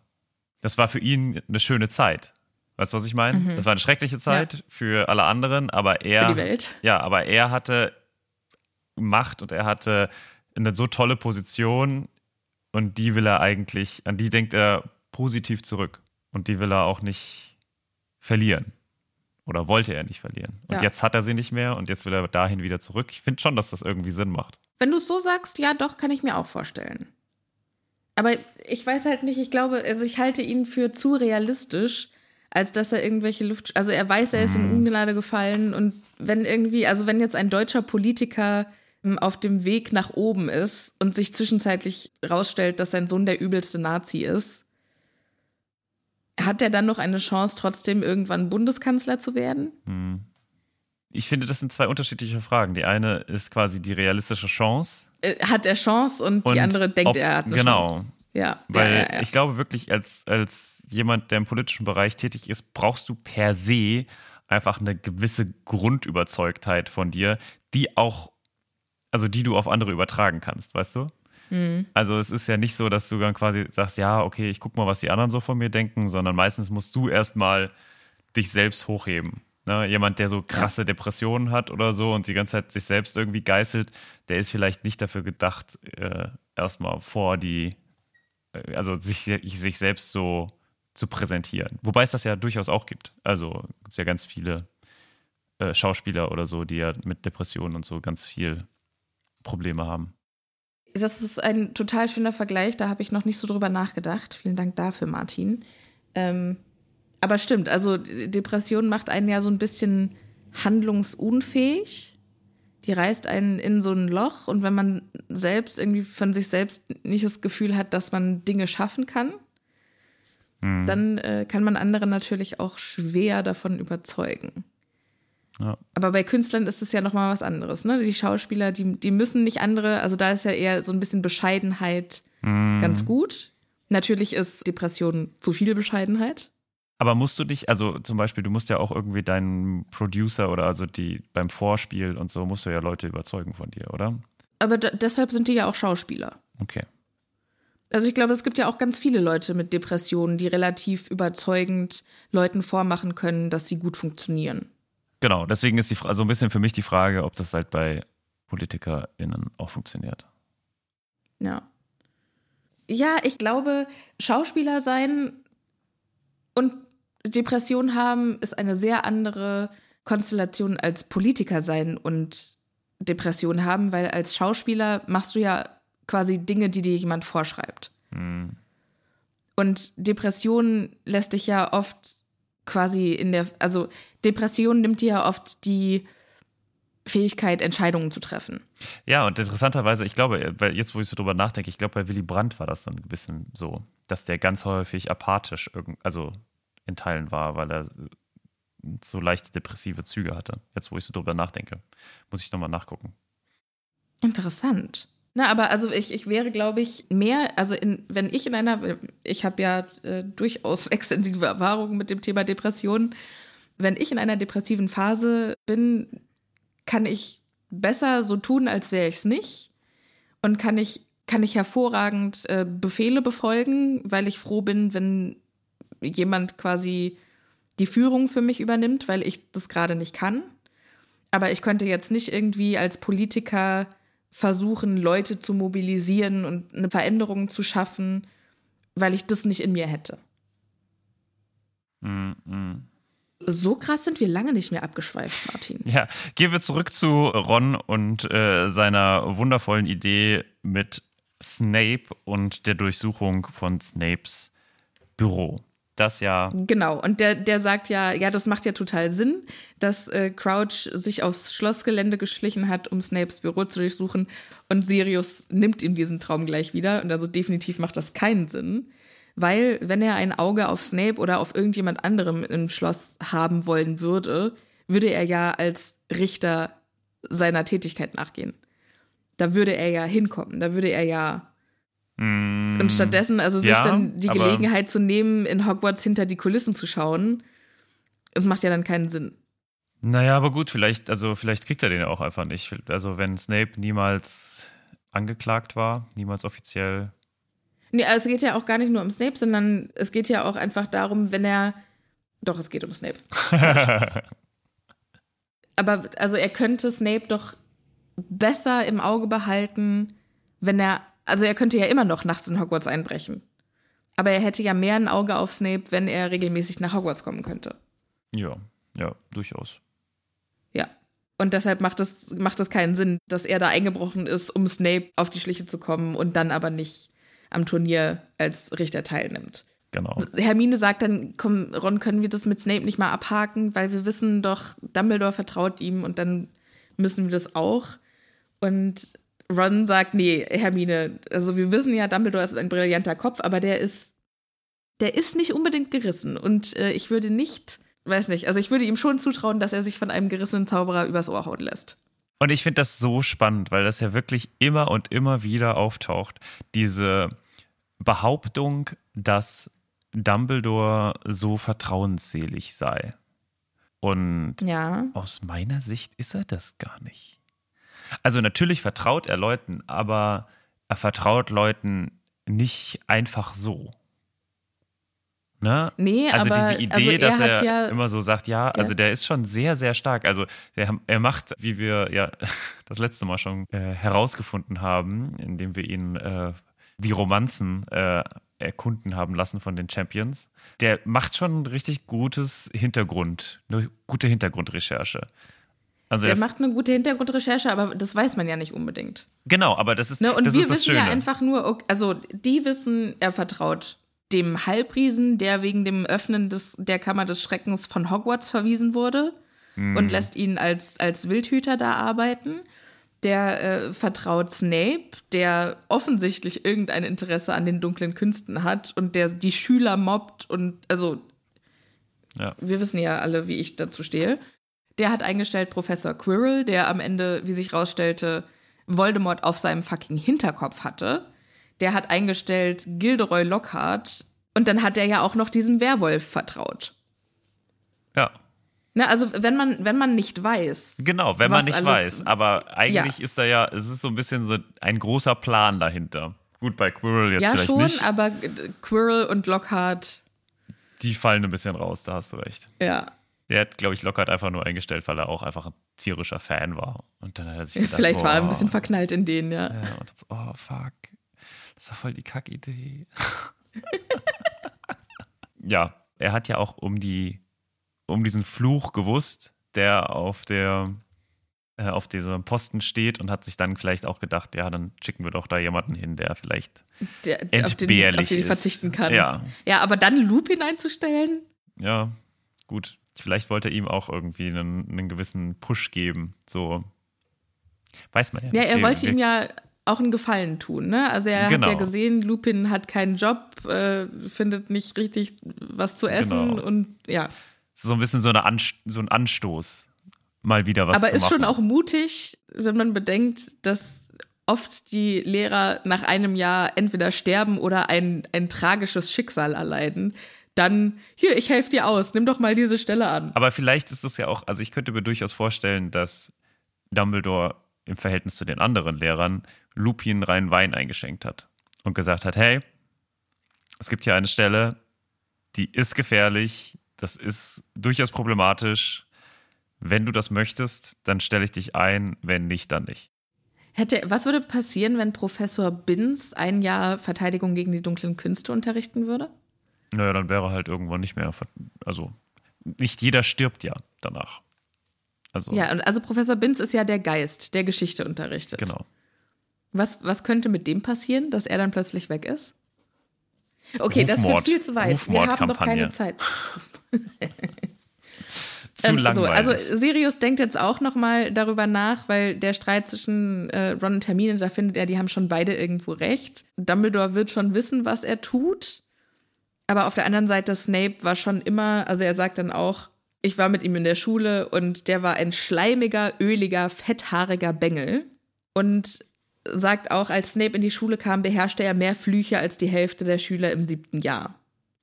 Das war für ihn eine schöne Zeit. Weißt du, was ich meine? Es war eine schreckliche Zeit für alle anderen, aber er. Mhm. Für die Welt. Ja, aber er hatte Macht und er hatte eine so tolle Position und die will er eigentlich, an die denkt er positiv zurück. Und die will er auch nicht verlieren. Oder wollte er nicht verlieren. Und Ja. jetzt hat er sie nicht mehr und jetzt will er dahin wieder zurück. Ich finde schon, dass das irgendwie Sinn macht. Wenn du es so sagst, ja, doch, kann ich mir auch vorstellen. Aber ich weiß halt nicht, ich glaube, also ich halte ihn für zu realistisch, als dass er irgendwelche Luft. Also er weiß, er ist in Ungnade gefallen und wenn irgendwie, also wenn jetzt ein deutscher Politiker ähm, auf dem Weg nach oben ist und sich zwischenzeitlich rausstellt, dass sein Sohn der übelste Nazi ist, hat er dann noch eine Chance, trotzdem irgendwann Bundeskanzler zu werden? Ich finde, das sind zwei unterschiedliche Fragen. Die eine ist quasi die realistische Chance. Äh, hat er Chance und, Und die andere denkt, ob- er hat eine genau. Chance. Ja, Weil ja, ja, ja. ich glaube wirklich, als, als jemand, der im politischen Bereich tätig ist, brauchst du per se einfach eine gewisse Grundüberzeugtheit von dir, die auch, also die du auf andere übertragen kannst, weißt du? Mhm. Also es ist ja nicht so, dass du dann quasi sagst, ja, okay, ich guck mal, was die anderen so von mir denken, sondern meistens musst du erstmal dich selbst hochheben. Ne? Jemand, der so krasse Depressionen hat oder so und die ganze Zeit sich selbst irgendwie geißelt, der ist vielleicht nicht dafür gedacht, äh, erstmal vor die also sich, sich selbst so zu präsentieren. Wobei es das ja durchaus auch gibt. Also gibt es ja ganz viele äh, Schauspieler oder so, die ja mit Depressionen und so ganz viel Probleme haben. Das ist ein total schöner Vergleich, da habe ich noch nicht so drüber nachgedacht. Vielen Dank dafür, Martin. Ähm, aber stimmt, also Depression macht einen ja so ein bisschen handlungsunfähig. Die reißt einen in so ein Loch und wenn man selbst irgendwie von sich selbst nicht das Gefühl hat, dass man Dinge schaffen kann, mhm. dann äh, kann man andere natürlich auch schwer davon überzeugen. Ja. Aber bei Künstlern ist es ja nochmal was anderes. Ne? Die Schauspieler, die, die müssen nicht andere, also da ist ja eher so ein bisschen Bescheidenheit mhm. ganz gut. Natürlich ist Depression zu viel Bescheidenheit. Aber musst du dich, also zum Beispiel, du musst ja auch irgendwie deinen Producer oder also die beim Vorspiel und so, musst du ja Leute überzeugen von dir, oder? Aber deshalb sind die ja auch Schauspieler. Okay. Also ich glaube, es gibt ja auch ganz viele Leute mit Depressionen, die relativ überzeugend Leuten vormachen können, dass sie gut funktionieren. Genau, deswegen ist die Frage, so ein bisschen für mich die Frage, ob das halt bei PolitikerInnen auch funktioniert. Ja. Ja, ich glaube, Schauspieler sein und Depression haben ist eine sehr andere Konstellation als Politiker sein und Depression haben, weil als Schauspieler machst du ja quasi Dinge, die dir jemand vorschreibt. Mhm. Und Depression lässt dich ja oft quasi in der, also Depression nimmt dir ja oft die Fähigkeit, Entscheidungen zu treffen. Ja, und interessanterweise, ich glaube, weil jetzt, wo ich so drüber nachdenke, ich glaube, bei Willy Brandt war das so ein bisschen so, dass der ganz häufig apathisch, also in Teilen war, weil er so leicht depressive Züge hatte. Jetzt, wo ich so drüber nachdenke, muss ich nochmal nachgucken. Interessant. Na, aber also ich, ich wäre, glaube ich, mehr, also in, wenn ich in einer, ich habe ja äh, durchaus *laughs* extensive Erfahrungen mit dem Thema Depression, wenn ich in einer depressiven Phase bin, kann ich besser so tun, als wäre ich es nicht. Und kann ich, kann ich hervorragend äh, Befehle befolgen, weil ich froh bin, wenn jemand quasi die Führung für mich übernimmt, weil ich das gerade nicht kann. Aber ich könnte jetzt nicht irgendwie als Politiker versuchen, Leute zu mobilisieren und eine Veränderung zu schaffen, weil ich das nicht in mir hätte. Mm -mm. So krass sind wir lange nicht mehr abgeschweift, Martin. Ja, gehen wir zurück zu Ron und äh, seiner wundervollen Idee mit Snape und der Durchsuchung von Snapes Büro das ja. Genau, und der, der sagt ja, ja, das macht ja total Sinn, dass äh, Crouch sich aufs Schlossgelände geschlichen hat, um Snapes Büro zu durchsuchen. Und Sirius nimmt ihm diesen Traum gleich wieder. Und also definitiv macht das keinen Sinn. Weil, wenn er ein Auge auf Snape oder auf irgendjemand anderem im Schloss haben wollen würde, würde er ja als Richter seiner Tätigkeit nachgehen. Da würde er ja hinkommen. Da würde er ja Mm, und stattdessen, also sich ja, dann die Gelegenheit zu nehmen, in Hogwarts hinter die Kulissen zu schauen, das macht ja dann keinen Sinn. Naja, aber gut, vielleicht, also vielleicht kriegt er den ja auch einfach nicht. Also wenn Snape niemals angeklagt war, niemals offiziell. Nee, also es geht ja auch gar nicht nur um Snape, sondern es geht ja auch einfach darum, wenn er. Doch, es geht um Snape. *laughs* aber also er könnte Snape doch besser im Auge behalten, wenn er also er könnte ja immer noch nachts in Hogwarts einbrechen. Aber er hätte ja mehr ein Auge auf Snape, wenn er regelmäßig nach Hogwarts kommen könnte. Ja, ja, durchaus. Ja. Und deshalb macht es, macht es keinen Sinn, dass er da eingebrochen ist, um Snape auf die Schliche zu kommen und dann aber nicht am Turnier als Richter teilnimmt. Genau. Hermine sagt dann, komm, Ron, können wir das mit Snape nicht mal abhaken, weil wir wissen doch, Dumbledore vertraut ihm und dann müssen wir das auch. Und Ron sagt, nee, Hermine, also wir wissen ja, Dumbledore ist ein brillanter Kopf, aber der ist, der ist nicht unbedingt gerissen. Und äh, ich würde nicht, weiß nicht, also ich würde ihm schon zutrauen, dass er sich von einem gerissenen Zauberer übers Ohr hauen lässt. Und ich finde das so spannend, weil das ja wirklich immer und immer wieder auftaucht. Diese Behauptung, dass Dumbledore so vertrauensselig sei. Und ja. aus meiner Sicht ist er das gar nicht. Also natürlich vertraut er Leuten, aber er vertraut Leuten nicht einfach so. Ne? Nee, also aber, diese Idee, also er dass er ja, immer so sagt, ja, also ja. der ist schon sehr, sehr stark. Also der, er macht, wie wir ja *laughs* das letzte Mal schon äh, herausgefunden haben, indem wir ihn äh, die Romanzen äh, erkunden haben lassen von den Champions. Der macht schon ein richtig gutes Hintergrund, eine gute Hintergrundrecherche. Also der macht eine gute Hintergrundrecherche, aber das weiß man ja nicht unbedingt. Genau, aber das ist ne? Und das wir ist wissen ja einfach nur, also die wissen, er vertraut dem Halbriesen, der wegen dem Öffnen des, der Kammer des Schreckens von Hogwarts verwiesen wurde Mhm. und lässt ihn als, als Wildhüter da arbeiten. Der äh, vertraut Snape, der offensichtlich irgendein Interesse an den dunklen Künsten hat und der die Schüler mobbt und also Ja. wir wissen ja alle, wie ich dazu stehe. Der hat eingestellt Professor Quirrell, der am Ende, wie sich rausstellte, Voldemort auf seinem fucking Hinterkopf hatte. Der hat eingestellt Gilderoy Lockhart und dann hat er ja auch noch diesem Werwolf vertraut. Ja, Ne, also wenn man, wenn man nicht weiß. genau, wenn man nicht weiß. Aber eigentlich ist da ja, es ist so ein bisschen so ein großer Plan dahinter. Gut, bei Quirrell jetzt Ja, vielleicht schon, nicht. aber Quirrell und Lockhart, Die fallen ein bisschen raus, da hast du recht. ja. Der hat, glaube ich, Lockhart einfach nur eingestellt, weil er auch einfach ein tierischer Fan war. Und dann hat er sich *laughs* gedacht, Vielleicht war er ein bisschen verknallt in den, ja. Ja, und dann so, oh fuck, das war voll die Kackidee. *laughs* ja, er hat ja auch um die, um diesen Fluch gewusst, der auf der, äh, auf diesem Posten steht und hat sich dann vielleicht auch gedacht, ja, dann schicken wir doch da jemanden hin, der vielleicht Der, der auf den, entbehrlich auf den ist. verzichten kann. Ja, ja, aber dann Lupin einzustellen? ja, gut. Vielleicht wollte er ihm auch irgendwie einen, einen gewissen Push geben, so. Weiß man ja Ja, nicht. er wollte ihm ja auch einen Gefallen tun, ne? Also er Genau. hat ja gesehen, Lupin hat keinen Job, äh, findet nicht richtig was zu essen Genau. und ja. so ein bisschen so, eine Anst so ein Anstoß, mal wieder was Aber zu ist machen. schon auch mutig, wenn man bedenkt, dass oft die Lehrer nach einem Jahr entweder sterben oder ein, ein tragisches Schicksal erleiden. Dann, hier, ich helfe dir aus, nimm doch mal diese Stelle an. Aber vielleicht ist es ja auch, also ich könnte mir durchaus vorstellen, dass Dumbledore im Verhältnis zu den anderen Lehrern Lupin rein Wein eingeschenkt hat und gesagt hat, hey, es gibt hier eine Stelle, die ist gefährlich, das ist durchaus problematisch. Wenn du das möchtest, dann stelle ich dich ein, wenn nicht, dann nicht. Hätte, was würde passieren, wenn Professor Binz ein Jahr Verteidigung gegen die dunklen Künste unterrichten würde? Naja, dann wäre halt irgendwann nicht mehr, also nicht jeder stirbt ja danach. Also, Ja, und also Professor Binz ist ja der Geist, der Geschichte unterrichtet. genau. Was, was könnte mit dem passieren, dass er dann plötzlich weg ist? Okay, das Rufmord. wird viel zu weit. Wir haben doch keine. Zeit. *laughs* Zu Ähm, so, also Sirius denkt jetzt auch noch mal darüber nach, weil der Streit zwischen äh, Ron und Hermine, da findet er, die haben schon beide irgendwo recht. Dumbledore wird schon wissen, was er tut. Aber auf der anderen Seite, Snape war schon immer, also er sagt dann auch, ich war mit ihm in der Schule und der war ein schleimiger, öliger, fetthaariger Bengel. Und sagt auch, als Snape in die Schule kam, beherrschte er mehr Flüche als die Hälfte der Schüler im siebten Jahr.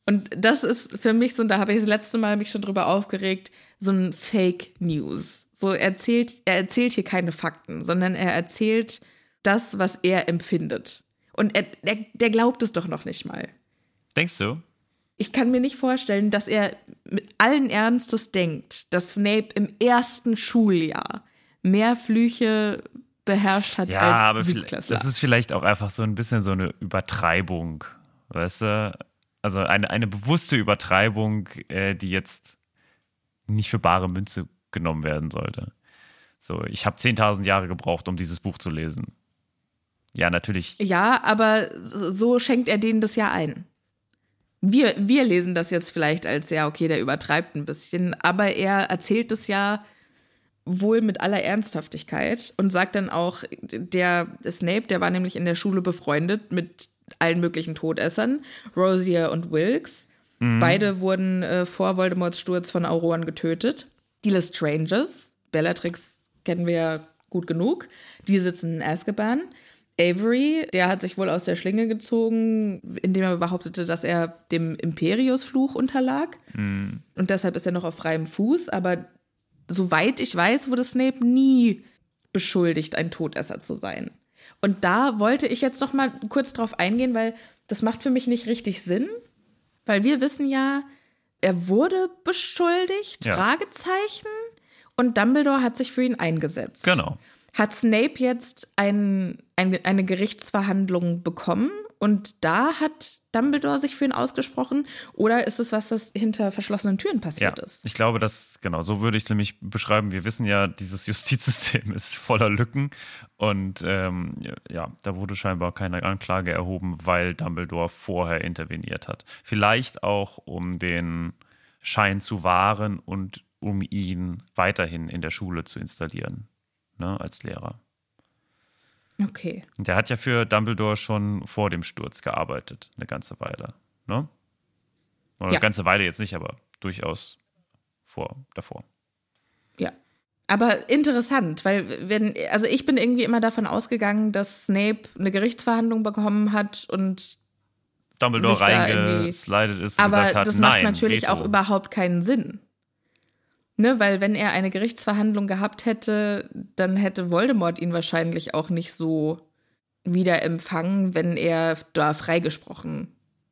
Und das ist für mich so, und da habe ich das letzte Mal mich schon drüber aufgeregt, so ein Fake News. So er erzählt, er erzählt hier keine Fakten, sondern er erzählt das, was er empfindet. Und er, der, der glaubt es doch noch nicht mal. Denkst du? Ich kann mir nicht vorstellen, dass er mit allen Ernstes denkt, dass Snape im ersten Schuljahr mehr Flüche beherrscht hat Ja, als aber vielleicht- Siebtklässler. das ist vielleicht auch einfach so ein bisschen so eine Übertreibung, weißt du? Also eine, eine bewusste Übertreibung, äh, die jetzt nicht für bare Münze genommen werden sollte. So, ich habe 10.000 Jahre gebraucht, um dieses Buch zu lesen. Ja, natürlich. Ja, aber so schenkt er denen das ja ein. Wir, wir lesen das jetzt vielleicht als, ja, okay, der übertreibt ein bisschen, aber er erzählt es ja wohl mit aller Ernsthaftigkeit und sagt dann auch, der Snape, der war nämlich in der Schule befreundet mit allen möglichen Todessern, Rosier und Wilkes. Beide wurden äh, vor Voldemorts Sturz von Auroren getötet. Die Lestranges, Bellatrix kennen wir ja gut genug, die sitzen in Azkaban. Avery, der hat sich wohl aus der Schlinge gezogen, indem er behauptete, dass er dem Imperius-Fluch unterlag. Und deshalb ist er noch auf freiem Fuß. Aber soweit ich weiß, wurde Snape nie beschuldigt, ein Todesser zu sein. Und da wollte ich jetzt noch mal kurz drauf eingehen, weil das macht für mich nicht richtig Sinn. Weil wir wissen ja, er wurde beschuldigt, Ja. Fragezeichen. Und Dumbledore hat sich für ihn eingesetzt. Genau. Hat Snape jetzt ein, ein, eine Gerichtsverhandlung bekommen und da hat Dumbledore sich für ihn ausgesprochen? Oder ist es was, das hinter verschlossenen Türen passiert ja, ist? Ich glaube, dass, genau, so würde ich es nämlich beschreiben. Wir wissen ja, dieses *laughs* Justizsystem ist voller Lücken. Und ähm, ja, da wurde scheinbar keine Anklage erhoben, weil Dumbledore vorher interveniert hat. Vielleicht auch, um den Schein zu wahren und um ihn weiterhin in der Schule zu installieren, ne, als Lehrer. Okay. Der hat ja für Dumbledore schon vor dem Sturz gearbeitet, eine ganze Weile. Ne? Oder Ja. eine ganze Weile jetzt nicht, aber durchaus vor, davor. Ja. Aber interessant, weil wenn, also ich bin irgendwie immer davon ausgegangen, dass Snape eine Gerichtsverhandlung bekommen hat und Dumbledore reingeslidet ist und aber gesagt hat, das macht nein, natürlich Veto. auch überhaupt keinen Sinn. Ne, weil wenn er eine Gerichtsverhandlung gehabt hätte, dann hätte Voldemort ihn wahrscheinlich auch nicht so wieder empfangen, wenn er da freigesprochen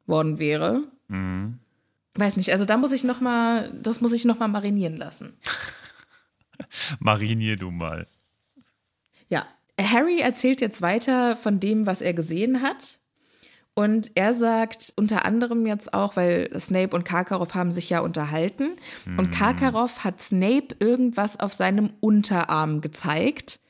worden wäre. Mhm. Weiß nicht, also da muss ich noch mal, das muss ich noch mal marinieren lassen. *laughs* Marinier du mal. Ja, Harry erzählt jetzt weiter von dem, was er gesehen hat. Und er sagt unter anderem jetzt auch, weil Snape und Karkaroff haben sich ja unterhalten. Und Karkaroff hat Snape irgendwas auf seinem Unterarm gezeigt,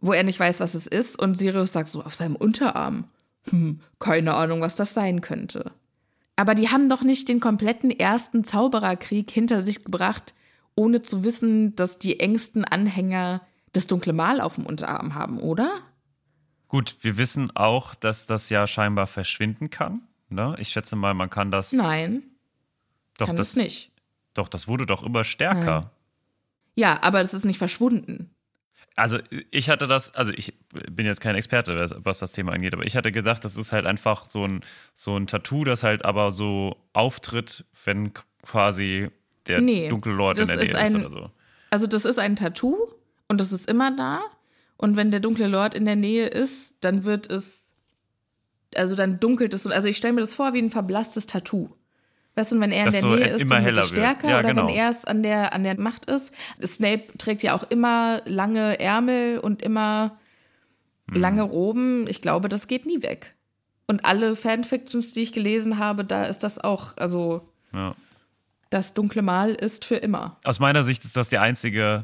wo er nicht weiß, was es ist. Und Sirius sagt so, auf seinem Unterarm. Hm, keine Ahnung, was das sein könnte. Aber die haben doch nicht den kompletten ersten Zaubererkrieg hinter sich gebracht, ohne zu wissen, dass die engsten Anhänger das dunkle Mal auf dem Unterarm haben, oder? Gut, wir wissen auch, dass das ja scheinbar verschwinden kann. Ne? Ich schätze mal, man kann das. Nein, doch, kann das es nicht. Doch, das wurde doch immer stärker. Ja, aber es ist nicht verschwunden. Also ich hatte das, also ich bin jetzt kein Experte, was- das Thema angeht, aber ich hatte gedacht, das ist halt einfach so ein, so ein Tattoo, das halt aber so auftritt, wenn quasi der Nee, dunkle Lord in das der Nähe ist ist ein- oder so. Also das ist ein Tattoo und das ist immer da. Und wenn der dunkle Lord in der Nähe ist, dann wird es, also dann dunkelt es. Also ich stelle mir das vor wie ein verblasstes Tattoo. Weißt du, und wenn er in Das der so Nähe ist, dann wird es stärker. Ja, oder genau. wenn er es an der, an der Macht ist. Snape trägt ja auch immer lange Ärmel und immer Hm. lange Roben. Ich glaube, das geht nie weg. Und alle Fanfictions, die ich gelesen habe, da ist das auch, also Ja. das dunkle Mal ist für immer. Aus meiner Sicht ist das die einzige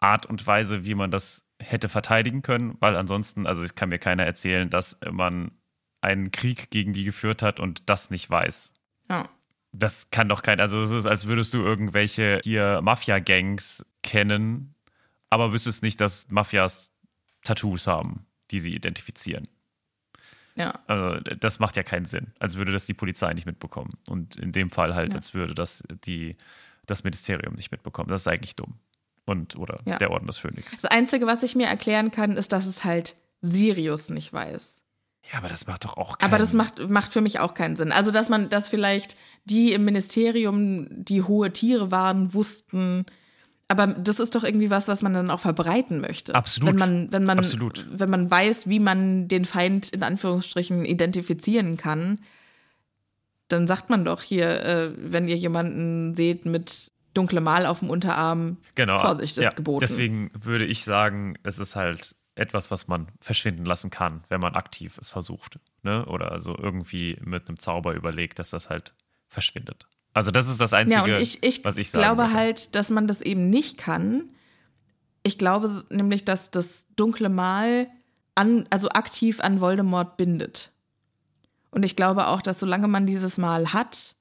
Art und Weise, wie man das hätte verteidigen können, weil ansonsten, also es kann mir keiner erzählen, dass man einen Krieg gegen die geführt hat und das nicht weiß. Ja. Das kann doch kein, also es ist, als würdest du irgendwelche hier Mafia-Gangs kennen, aber wüsstest nicht, dass Mafias Tattoos haben, die sie identifizieren. Ja. Also das macht ja keinen Sinn, als würde das die Polizei nicht mitbekommen. Und in dem Fall halt, Ja. als würde das die, das Ministerium nicht mitbekommen. Das ist eigentlich dumm. Und, oder Ja. der Orden des Phönix. Das Einzige, was ich mir erklären kann, ist, dass es halt Sirius nicht weiß. Ja, aber das macht doch auch keinen Aber das macht, macht für mich auch keinen Sinn. Also, dass man, dass vielleicht die im Ministerium, die hohe Tiere waren, wussten. Aber das ist doch irgendwie was, was man dann auch verbreiten möchte. Absolut. Wenn man, wenn man, Absolut. wenn man weiß, wie man den Feind in Anführungsstrichen identifizieren kann, dann sagt man doch hier, äh, wenn ihr jemanden seht mit dunklem Mal auf dem Unterarm, Genau. Vorsicht ist ja, geboten. Deswegen würde ich sagen, es ist halt etwas, was man verschwinden lassen kann, wenn man aktiv es versucht. Ne? Oder also irgendwie mit einem Zauber überlegt, dass das halt verschwindet. Also das ist das Einzige, ja, ich, ich, was ich sagen glaube würde. halt, dass man das eben nicht kann. Ich glaube nämlich, dass das dunkle Mal an, also aktiv an Voldemort bindet. Und ich glaube auch, dass solange man dieses Mal hat,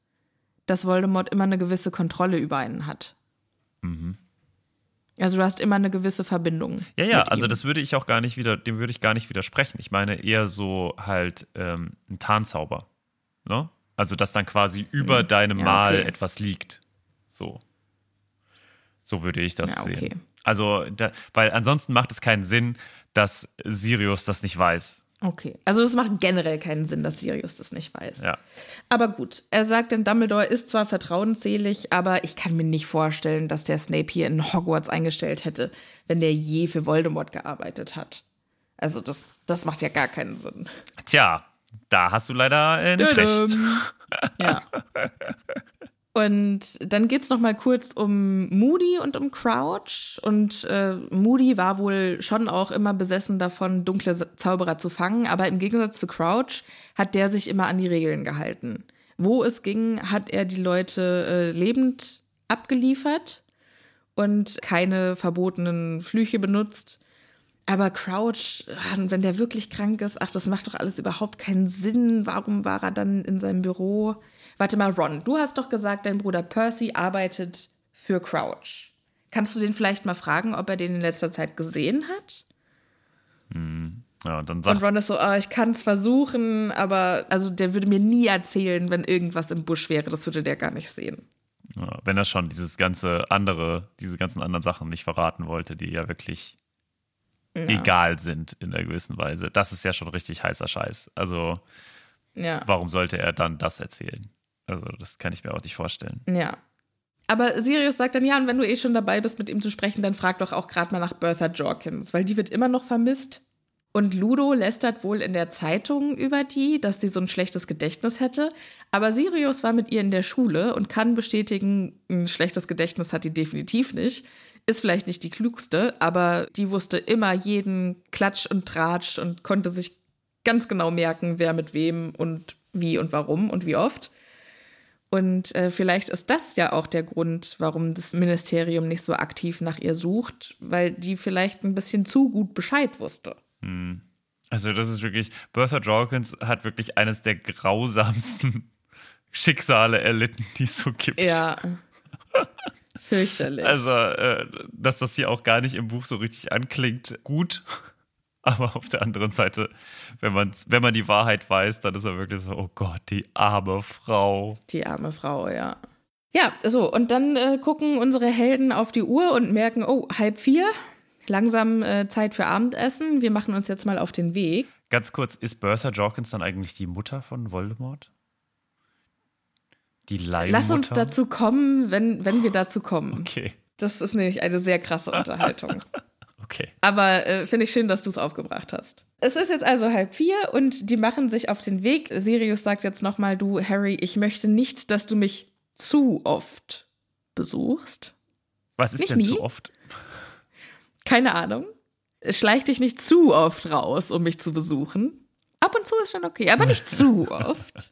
dass Voldemort immer eine gewisse Kontrolle über einen hat. Also du hast immer eine gewisse Verbindung. Ja, ja, also ihm. das würde ich auch gar nicht wieder, dem würde ich gar nicht widersprechen. Ich meine eher so halt ähm, ein Tarnzauber. Ne? Also, dass dann quasi über deinem Ja, Mal okay. etwas liegt. So. So würde ich das Ja, okay. sehen. Also, da, weil ansonsten macht es keinen Sinn, dass Sirius das nicht weiß. Okay. Also das macht generell keinen Sinn, dass Sirius das nicht weiß. Ja. Aber gut, er sagt dann, Dumbledore ist zwar vertrauensselig, aber ich kann mir nicht vorstellen, dass der Snape hier in Hogwarts eingestellt hätte, wenn der je für Voldemort gearbeitet hat. Also das, das macht ja gar keinen Sinn. Tja, da hast du leider äh, nicht Tadam. recht. Ja. *laughs* Und dann geht es nochmal kurz um Moody und um Crouch. Und äh, Moody war wohl schon auch immer besessen davon, dunkle Zauberer zu fangen. Aber im Gegensatz zu Crouch hat der sich immer an die Regeln gehalten. Wo es ging, hat er die Leute äh, lebend abgeliefert und keine verbotenen Flüche benutzt. Aber Crouch, wenn der wirklich krank ist, ach, das macht doch alles überhaupt keinen Sinn. Warum war er dann in seinem Büro? Warte mal, Ron, du hast doch gesagt, dein Bruder Percy arbeitet für Crouch. Kannst du den vielleicht mal fragen, ob er den in letzter Zeit gesehen hat? Hm. Ja, und dann sagt. Und Ron ist so, oh, ich kann es versuchen, aber also der würde mir nie erzählen, wenn irgendwas im Busch wäre. Das würde der gar nicht sehen. Ja, wenn er schon dieses ganze andere, diese ganzen anderen Sachen nicht verraten wollte, die ja wirklich ja. egal sind in einer gewissen Weise. Das ist ja schon richtig heißer Scheiß. Also, ja. warum sollte er dann das erzählen? Also, das kann ich mir auch nicht vorstellen. Ja. Aber Sirius sagt dann, ja, und wenn du eh schon dabei bist, mit ihm zu sprechen, dann frag doch auch gerade mal nach Bertha Jorkins, weil die wird immer noch vermisst. Und Ludo lästert wohl in der Zeitung über die, dass sie so ein schlechtes Gedächtnis hätte. Aber Sirius war mit ihr in der Schule und kann bestätigen, ein schlechtes Gedächtnis hat die definitiv nicht. Ist vielleicht nicht die klugste, aber die wusste immer jeden Klatsch und Tratsch und konnte sich ganz genau merken, wer mit wem und wie und warum und wie oft. Und äh, vielleicht ist das ja auch der Grund, warum das Ministerium nicht so aktiv nach ihr sucht, weil die vielleicht ein bisschen zu gut Bescheid wusste. Hm. Also, das ist wirklich, Bertha Jorkins hat wirklich eines der grausamsten *laughs* Schicksale erlitten, die es so gibt. Ja. *laughs* Fürchterlich. Also, äh, dass das hier auch gar nicht im Buch so richtig anklingt, gut. *laughs* Aber auf der anderen Seite, wenn, man's, wenn man die Wahrheit weiß, dann ist man wirklich so, oh Gott, die arme Frau. Die arme Frau, ja. Ja, so, und dann äh, gucken unsere Helden auf die Uhr und merken, oh, halb vier, langsam äh, Zeit für Abendessen. Wir machen uns jetzt mal auf den Weg. Ganz kurz, ist Bertha Jorkins dann eigentlich die Mutter von Voldemort? Die Leihmutter? Lass uns dazu kommen, wenn, wenn wir dazu kommen. Okay. Das ist nämlich eine sehr krasse Unterhaltung. *laughs* Okay. Aber äh, finde ich schön, dass du es aufgebracht hast. Es ist jetzt also halb vier und die machen sich auf den Weg. Sirius sagt jetzt nochmal, du, Harry, ich möchte nicht, dass du mich zu oft besuchst. Was ist nicht denn nie. zu oft? Keine Ahnung. Schleich dich nicht zu oft raus, um mich zu besuchen. Ab und zu ist schon okay, aber nicht zu *laughs* oft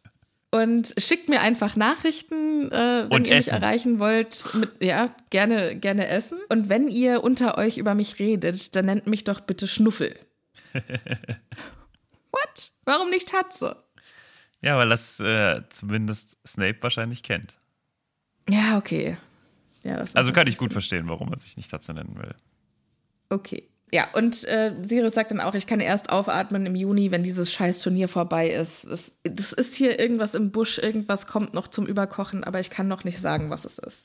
und schickt mir einfach Nachrichten, äh, wenn Und ihr Essen. mich erreichen wollt. Mit, ja, gerne, gerne essen. Und wenn ihr unter euch über mich redet, dann nennt mich doch bitte Schnuffel. *laughs* What? Warum nicht Tatze? Ja, weil das äh, zumindest Snape wahrscheinlich kennt. Ja, okay. Ja, Also kann ich gut verstehen, warum er sich nicht dazu nennen will. Okay. Ja, und äh, Sirius sagt dann auch, ich kann erst aufatmen im Juni, wenn dieses scheiß Turnier vorbei ist. Das, das ist hier irgendwas im Busch, irgendwas kommt noch zum Überkochen, aber ich kann noch nicht sagen, was es ist.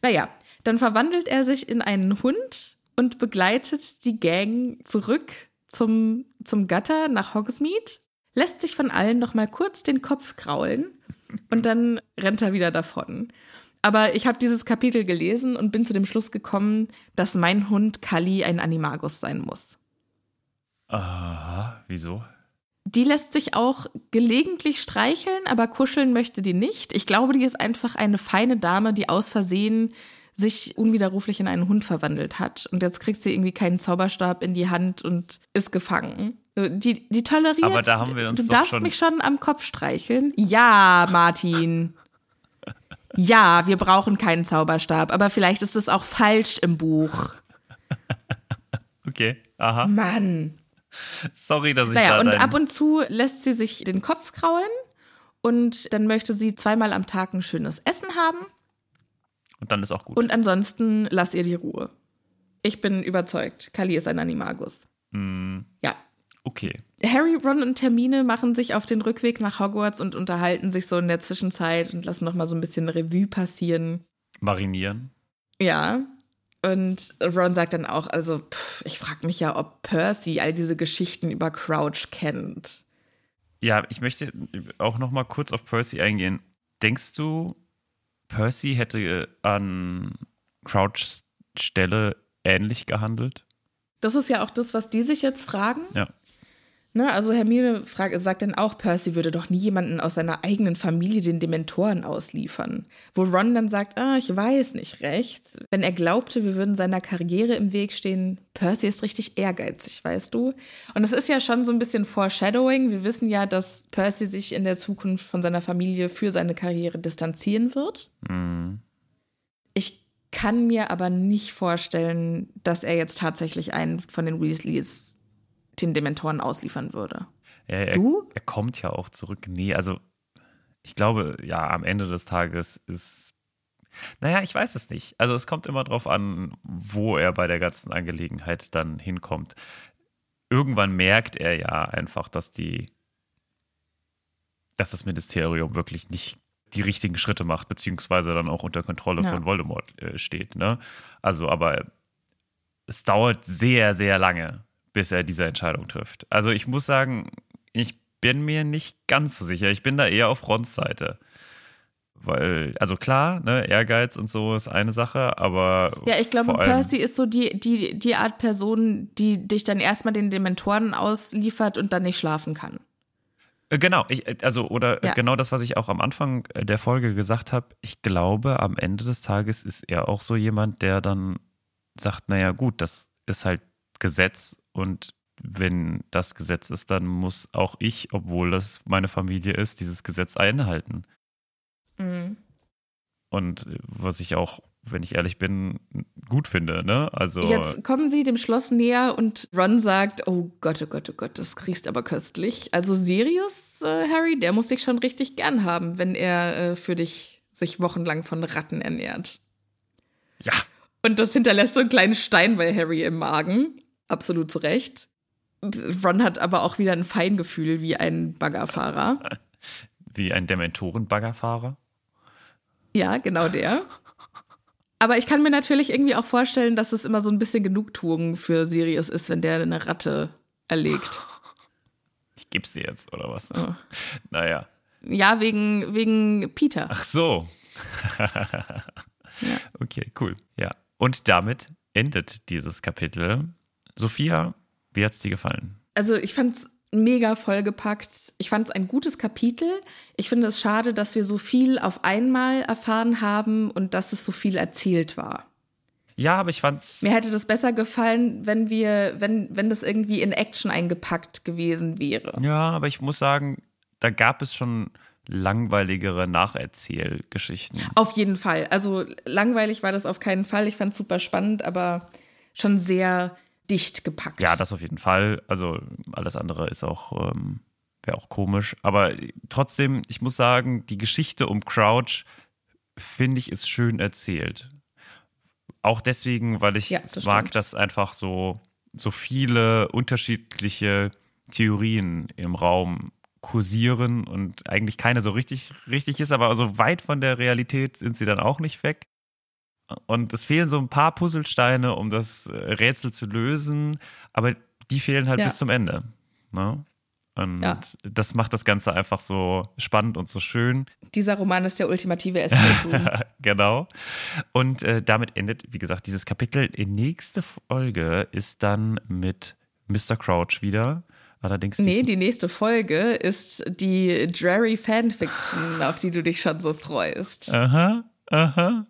Naja, dann verwandelt er sich in einen Hund und begleitet die Gang zurück zum, zum Gatter nach Hogsmeade, lässt sich von allen noch mal kurz den Kopf kraulen und dann rennt er wieder davon. Aber ich habe dieses Kapitel gelesen und bin zu dem Schluss gekommen, dass mein Hund Kali ein Animagus sein muss. Aha, wieso? Die lässt sich auch gelegentlich streicheln, aber kuscheln möchte die nicht. Ich glaube, die ist einfach eine feine Dame, die aus Versehen sich unwiderruflich in einen Hund verwandelt hat. Und jetzt kriegt sie irgendwie keinen Zauberstab in die Hand und ist gefangen. Die, die toleriert. Aber da haben wir uns du darfst schon- mich schon am Kopf streicheln. Ja, Martin. Ja, wir brauchen keinen Zauberstab, aber vielleicht ist es auch falsch im Buch. *laughs* Okay, aha. Mann. Sorry, dass ich Naja, da und ab und zu lässt sie sich den Kopf kraulen und dann möchte sie zweimal am Tag ein schönes Essen haben und dann ist auch gut. und ansonsten lass ihr die Ruhe. Ich bin überzeugt, Kali ist ein Animagus. Hm, Ja. okay. Harry, Ron und Hermine machen sich auf den Rückweg nach Hogwarts und unterhalten sich so in der Zwischenzeit und lassen noch mal so ein bisschen Revue passieren. Marinieren. Ja. Und Ron sagt dann auch, also pff, ich frage mich ja, ob Percy all diese Geschichten über Crouch kennt. Ja, ich möchte auch noch mal kurz auf Percy eingehen. Denkst du, Percy hätte an Crouchs Stelle ähnlich gehandelt? Das ist ja auch das, was die sich jetzt fragen. Ja. Ne, also Hermine fragt, sagt dann auch, Percy würde doch nie jemanden aus seiner eigenen Familie den Dementoren ausliefern. Wo Ron dann sagt, ah, ich weiß nicht recht. Wenn er glaubte, wir würden seiner Karriere im Weg stehen, Percy ist richtig ehrgeizig, weißt du? Und es ist ja schon so ein bisschen Foreshadowing. Wir wissen ja, dass Percy sich in der Zukunft von seiner Familie für seine Karriere distanzieren wird. Mhm. Ich kann mir aber nicht vorstellen, dass er jetzt tatsächlich einen von den Weasleys den Dementoren ausliefern würde. Ja, er, Du? er kommt ja auch zurück. Nee, also ich glaube, ja, am Ende des Tages ist. Naja, ich weiß es nicht. Also es kommt immer drauf an, wo er bei der ganzen Angelegenheit dann hinkommt. Irgendwann merkt er ja einfach, dass die, dass das Ministerium wirklich nicht die richtigen Schritte macht, beziehungsweise dann auch unter Kontrolle Ja. von Voldemort äh, steht. Ne? Also, aber es dauert sehr, sehr lange, bis er diese Entscheidung trifft. Also ich muss sagen, ich bin mir nicht ganz so sicher. Ich bin da eher auf Rons Seite. Weil, also klar, ne, Ehrgeiz und so ist eine Sache, aber. Ja, ich glaube, Percy ist so die, die, die Art Person, die dich dann erstmal den Dementoren ausliefert und dann nicht schlafen kann. Äh, Genau, ich, also, oder Ja. genau das, was ich auch am Anfang äh, der Folge gesagt habe. Ich glaube, am Ende des Tages ist er auch so jemand, der dann sagt: Naja, gut, das ist halt Gesetz und wenn das Gesetz ist, dann muss auch ich, obwohl das meine Familie ist, dieses Gesetz einhalten. Mhm. Und äh, was ich auch, wenn ich ehrlich bin, gut finde, ne? Also. Jetzt kommen sie dem Schloss näher und Ron sagt, oh Gott, oh Gott, oh Gott, das kriegst aber köstlich. Also Sirius, äh, Harry, der muss dich schon richtig gern haben, wenn er äh, für dich sich wochenlang von Ratten ernährt. ja, Und das hinterlässt so einen kleinen Stein bei Harry im Magen. Absolut zu Recht. Ron hat aber auch wieder ein Feingefühl wie ein Baggerfahrer. *laughs* wie ein Dementoren-Baggerfahrer. Ja, genau der. Aber ich kann mir natürlich irgendwie auch vorstellen, dass es immer so ein bisschen Genugtuung für Sirius ist, wenn der eine Ratte erlegt. *laughs* Ich geb's dir jetzt, oder was? Oh. Naja. Ja, wegen, wegen Peter. Ach so. *laughs* Okay, cool. Ja. Und damit endet dieses Kapitel. Sophia, wie hat's dir gefallen? Also ich fand's mega vollgepackt. Ich fand's ein gutes Kapitel. Ich finde es schade, dass wir so viel auf einmal erfahren haben und dass es so viel erzählt war. Ja, aber ich fand's. Mir hätte das besser gefallen, wenn wir, wenn, wenn das irgendwie in Action eingepackt gewesen wäre. Ja, aber ich muss sagen, da gab es schon langweiligere Nacherzählgeschichten. Auf jeden Fall. Also langweilig war das auf keinen Fall. Ich fand es super spannend, aber schon sehr dicht gepackt. Ja, das auf jeden Fall. Also alles andere ist auch, ähm, wäre auch komisch. Aber trotzdem, ich muss sagen, die Geschichte um Crouch, finde ich, ist schön erzählt. Auch deswegen, weil ich Ja, das mag, stimmt. dass einfach so, so viele unterschiedliche Theorien im Raum kursieren und eigentlich keine so richtig, richtig ist, aber so weit von der Realität sind sie dann auch nicht weg. Und es fehlen so ein paar Puzzlesteine, um das äh, Rätsel zu lösen, aber die fehlen halt Ja. bis zum Ende. Ne? Und Ja. das macht das Ganze einfach so spannend und so schön. Dieser Roman ist der ultimative Escape *laughs* genau. Und äh, damit endet, wie gesagt, dieses Kapitel. Die nächste Folge ist dann mit Mr. Crouch wieder. Allerdings nee, die nächste Folge ist die Dreary Fanfiction, auf die du dich schon so freust. Aha, aha.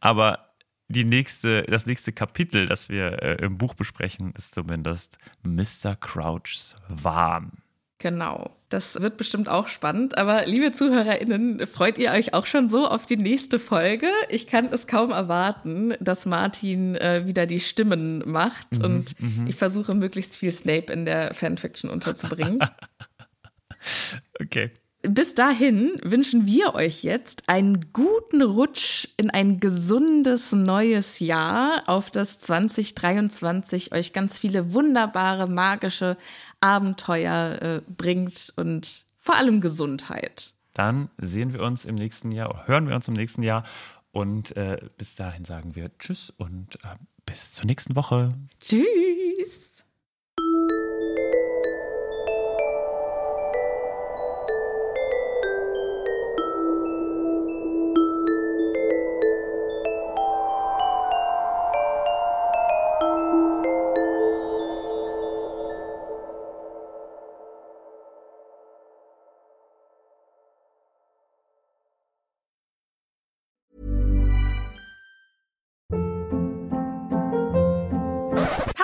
Aber die nächste, das nächste Kapitel, das wir äh, im Buch besprechen, ist zumindest Mr. Crouchs Wahn. Genau. Das wird bestimmt auch spannend. Aber liebe ZuhörerInnen, freut ihr euch auch schon so auf die nächste Folge? Ich kann es kaum erwarten, dass Martin äh, wieder die Stimmen macht und ich versuche möglichst viel Snape in der Fanfiction unterzubringen. *laughs* Okay. Bis dahin wünschen wir euch jetzt einen guten Rutsch in ein gesundes neues Jahr, auf das 2023 euch ganz viele wunderbare, magische Abenteuer äh, bringt und vor allem Gesundheit. Dann sehen wir uns im nächsten Jahr, hören wir uns im nächsten Jahr. Und äh, bis dahin sagen wir Tschüss und äh, bis zur nächsten Woche. Tschüss!